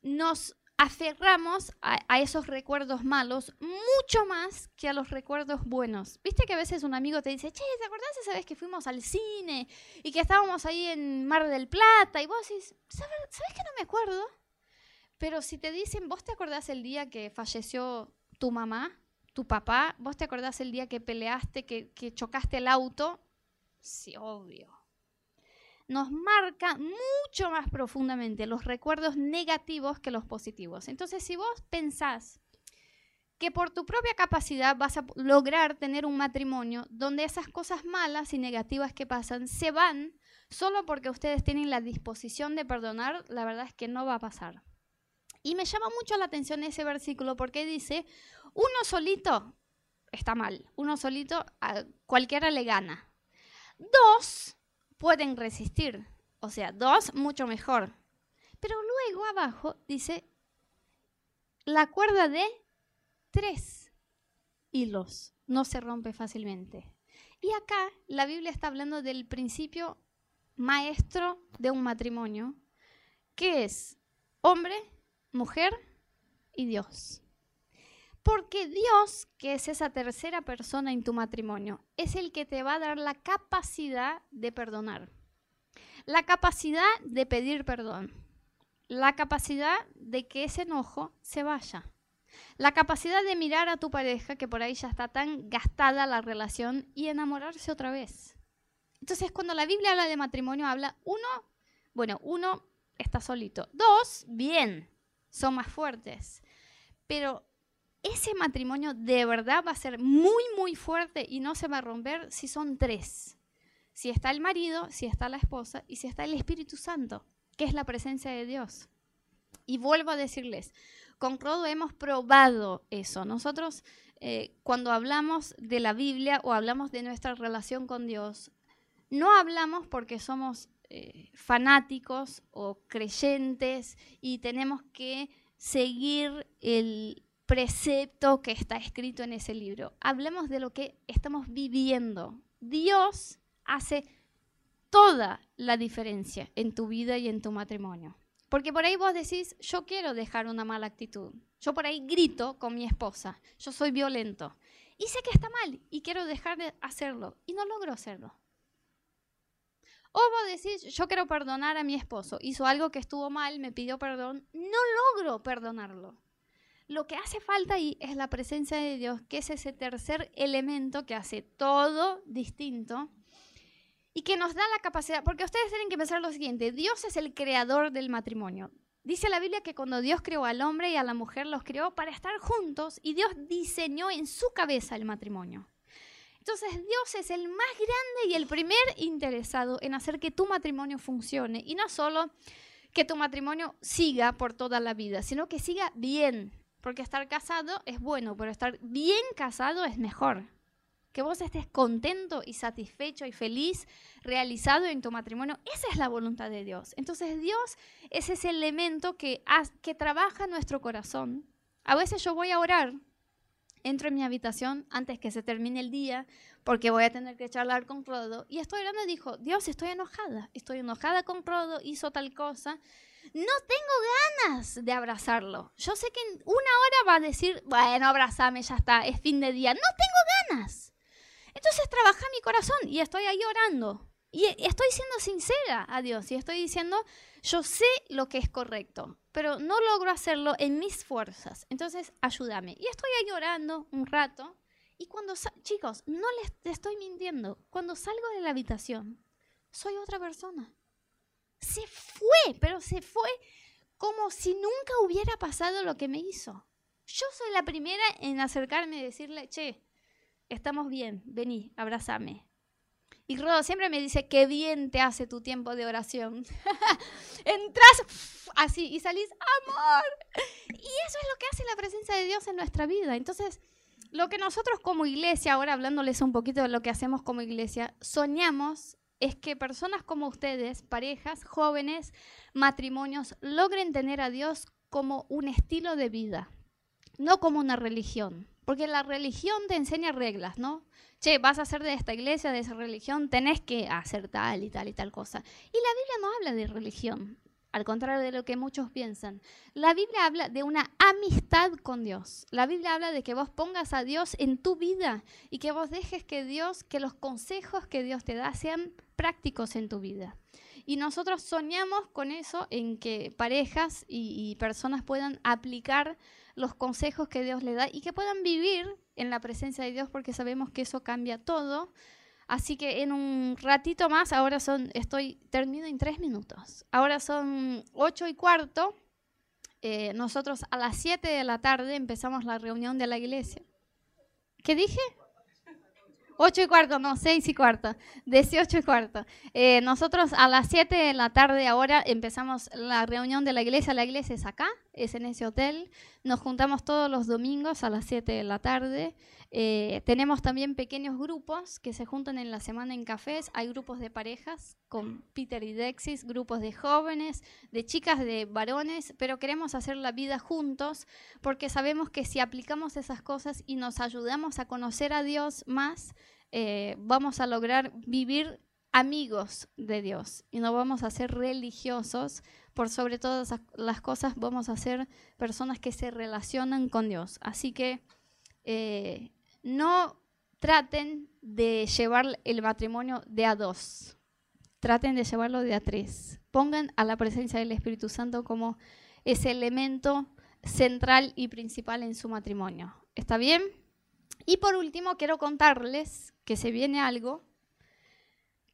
S2: nos aferramos a, esos recuerdos malos mucho más que a los recuerdos buenos. Viste que a veces un amigo te dice, che, ¿te acordás esa vez que fuimos al cine y que estábamos ahí en Mar del Plata? Y vos decís, ¿sabes, que no me acuerdo? Pero si te dicen, ¿vos te acordás el día que falleció tu mamá, tu papá? ¿Vos te acordás el día que peleaste, que, chocaste el auto? Sí, obvio. Nos marca mucho más profundamente los recuerdos negativos que los positivos. Entonces, si vos pensás que por tu propia capacidad vas a lograr tener un matrimonio donde esas cosas malas y negativas que pasan se van solo porque ustedes tienen la disposición de perdonar, la verdad es que no va a pasar. Y me llama mucho la atención ese versículo porque dice, uno solito está mal, uno solito a cualquiera le gana. Dos pueden resistir, o sea, dos mucho mejor. Pero luego abajo dice, la cuerda de tres hilos no se rompe fácilmente. Y acá la Biblia está hablando del principio maestro de un matrimonio, que es hombre, mujer y Dios. Porque Dios, que es esa tercera persona en tu matrimonio, es el que te va a dar la capacidad de perdonar, la capacidad de pedir perdón, la capacidad de que ese enojo se vaya, la capacidad de mirar a tu pareja que por ahí ya está tan gastada la relación y enamorarse otra vez. Entonces, cuando la Biblia habla de matrimonio, habla uno, bueno, uno está solito, dos, bien, son más fuertes. Pero ese matrimonio de verdad va a ser muy, muy fuerte y no se va a romper si son tres. Si está el marido, si está la esposa y si está el Espíritu Santo, que es la presencia de Dios. Y vuelvo a decirles, con Rodo hemos probado eso. Nosotros eh, cuando hablamos de la Biblia o hablamos de nuestra relación con Dios, no hablamos porque somos eh, fanáticos o creyentes y tenemos que seguir el precepto que está escrito en ese libro. Hablemos de lo que estamos viviendo. Dios hace toda la diferencia en tu vida y en tu matrimonio. Porque por ahí vos decís, yo quiero dejar una mala actitud. Yo por ahí grito con mi esposa, yo soy violento. Y sé que está mal y quiero dejar de hacerlo y no logro hacerlo. O vos decís, yo quiero perdonar a mi esposo, hizo algo que estuvo mal, me pidió perdón, no logro perdonarlo. Lo que hace falta ahí es la presencia de Dios, que es ese tercer elemento que hace todo distinto y que nos da la capacidad, porque ustedes tienen que pensar lo siguiente, Dios es el creador del matrimonio. Dice la Biblia que cuando Dios creó al hombre y a la mujer los creó para estar juntos y Dios diseñó en su cabeza el matrimonio. Entonces Dios es el más grande y el primer interesado en hacer que tu matrimonio funcione y no solo que tu matrimonio siga por toda la vida, sino que siga bien, porque estar casado es bueno, pero estar bien casado es mejor. Que vos estés contento y satisfecho y feliz, realizado en tu matrimonio, esa es la voluntad de Dios. Entonces Dios es ese elemento que, que trabaja nuestro corazón. A veces yo voy a orar entro en mi habitación antes que se termine el día porque voy a tener que charlar con Rodo. Y estoy orando y dijo, Dios, estoy enojada, estoy enojada con Rodo, hizo tal cosa. No tengo ganas de abrazarlo. Yo sé que en una hora va a decir, bueno, abrazame, ya está, es fin de día. No tengo ganas. Entonces trabaja mi corazón y estoy ahí orando. Y estoy siendo sincera a Dios y estoy diciendo, yo sé lo que es correcto, pero no logro hacerlo en mis fuerzas. Entonces, ayúdame. Y estoy ahí orando un rato. Y cuando, chicos, no les estoy mintiendo, cuando salgo de la habitación, soy otra persona. Se fue, pero se fue como si nunca hubiera pasado lo que me hizo. Yo soy la primera en acercarme y decirle, che, estamos bien, vení, abrázame. Y Rodo siempre me dice, qué bien te hace tu tiempo de oración. Entras así y salís, amor. Y eso es lo que hace la presencia de Dios en nuestra vida. Entonces, lo que nosotros como iglesia, ahora hablándoles un poquito de lo que hacemos como iglesia, soñamos es que personas como ustedes, parejas, jóvenes, matrimonios, logren tener a Dios como un estilo de vida, no como una religión. Porque la religión te enseña reglas, ¿no? Che, vas a ser de esta iglesia, de esa religión, tenés que hacer tal y tal y tal cosa. Y la Biblia no habla de religión, al contrario de lo que muchos piensan. La Biblia habla de una amistad con Dios. La Biblia habla de que vos pongas a Dios en tu vida y que vos dejes que Dios, que los consejos que Dios te da sean prácticos en tu vida. Y nosotros soñamos con eso, en que parejas y, y personas puedan aplicar los consejos que Dios le da y que puedan vivir en la presencia de Dios porque sabemos que eso cambia todo. Así que en un ratito más, ahora son, estoy, termino en tres minutos. Ahora son ocho y cuarto. Eh, nosotros a las siete de la tarde empezamos la reunión de la iglesia. ¿Qué dije? Ocho y cuarto, no, seis y cuarto, 18 y cuarto. Eh, nosotros a las 7 de la tarde ahora empezamos la reunión de la iglesia. La iglesia es acá, es en ese hotel. Nos juntamos todos los domingos a las 7 de la tarde. Eh, tenemos también pequeños grupos que se juntan en la semana en cafés. Hay grupos de parejas con Peter y Dexis, grupos de jóvenes, de chicas, de varones, pero queremos hacer la vida juntos porque sabemos que si aplicamos esas cosas y nos ayudamos a conocer a Dios más, eh, vamos a lograr vivir amigos de Dios y no vamos a ser religiosos. Por sobre todas las cosas, vamos a ser personas que se relacionan con Dios. Así que eh, no traten de llevar el matrimonio de a dos, traten de llevarlo de a tres. Pongan a la presencia del Espíritu Santo como ese elemento central y principal en su matrimonio. ¿Está bien? Y por último, quiero contarles que se viene algo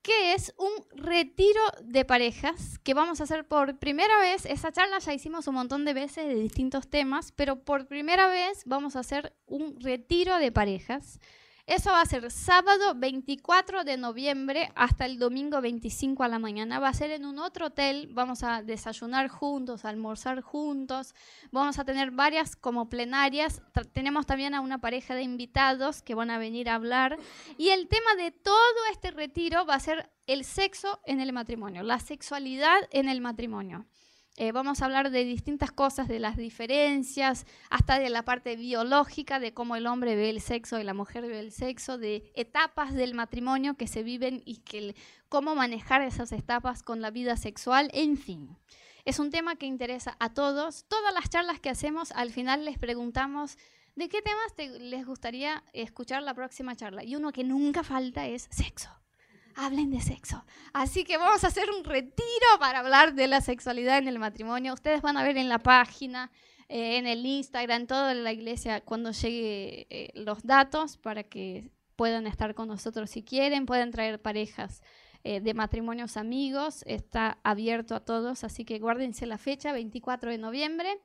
S2: que es un retiro de parejas que vamos a hacer por primera vez. Esa charla ya hicimos un montón de veces de distintos temas, pero por primera vez vamos a hacer un retiro de parejas eso va a ser sábado 24 de noviembre hasta el domingo 25 a la mañana. Va a ser en un otro hotel. Vamos a desayunar juntos, almorzar juntos. Vamos a tener varias como plenarias. tenemos también a una pareja de invitados que van a venir a hablar. Y el tema de todo este retiro va a ser el sexo en el matrimonio, la sexualidad en el matrimonio. Eh, vamos a hablar de distintas cosas, de las diferencias, hasta de la parte biológica, de cómo el hombre ve el sexo y la mujer ve el sexo, de etapas del matrimonio que se viven y que, cómo manejar esas etapas con la vida sexual, en fin. Es un tema que interesa a todos. Todas las charlas que hacemos, al final les preguntamos de qué temas les gustaría escuchar la próxima charla. Y uno que nunca falta es sexo hablen de sexo. Así que vamos a hacer un retiro para hablar de la sexualidad en el matrimonio. Ustedes van a ver en la página, eh, en el Instagram, toda la iglesia, cuando llegue eh, los datos para que puedan estar con nosotros si quieren, pueden traer parejas eh, de matrimonios amigos, está abierto a todos, así que guárdense la fecha, 24 de noviembre.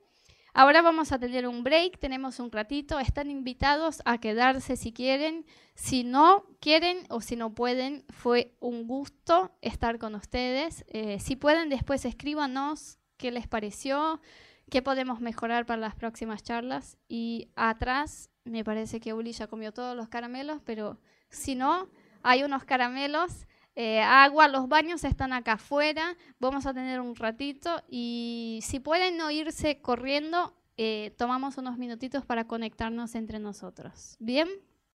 S2: Ahora vamos a tener un break, tenemos un ratito, están invitados a quedarse si quieren, si no quieren o si no pueden, fue un gusto estar con ustedes. Eh, si pueden, después escríbanos qué les pareció, qué podemos mejorar para las próximas charlas. Y atrás, me parece que Uli ya comió todos los caramelos, pero si no, hay unos caramelos eh, agua, los baños están acá afuera, vamos a tener un ratito y si pueden no irse corriendo, eh, tomamos unos minutitos para conectarnos entre nosotros. ¿Bien?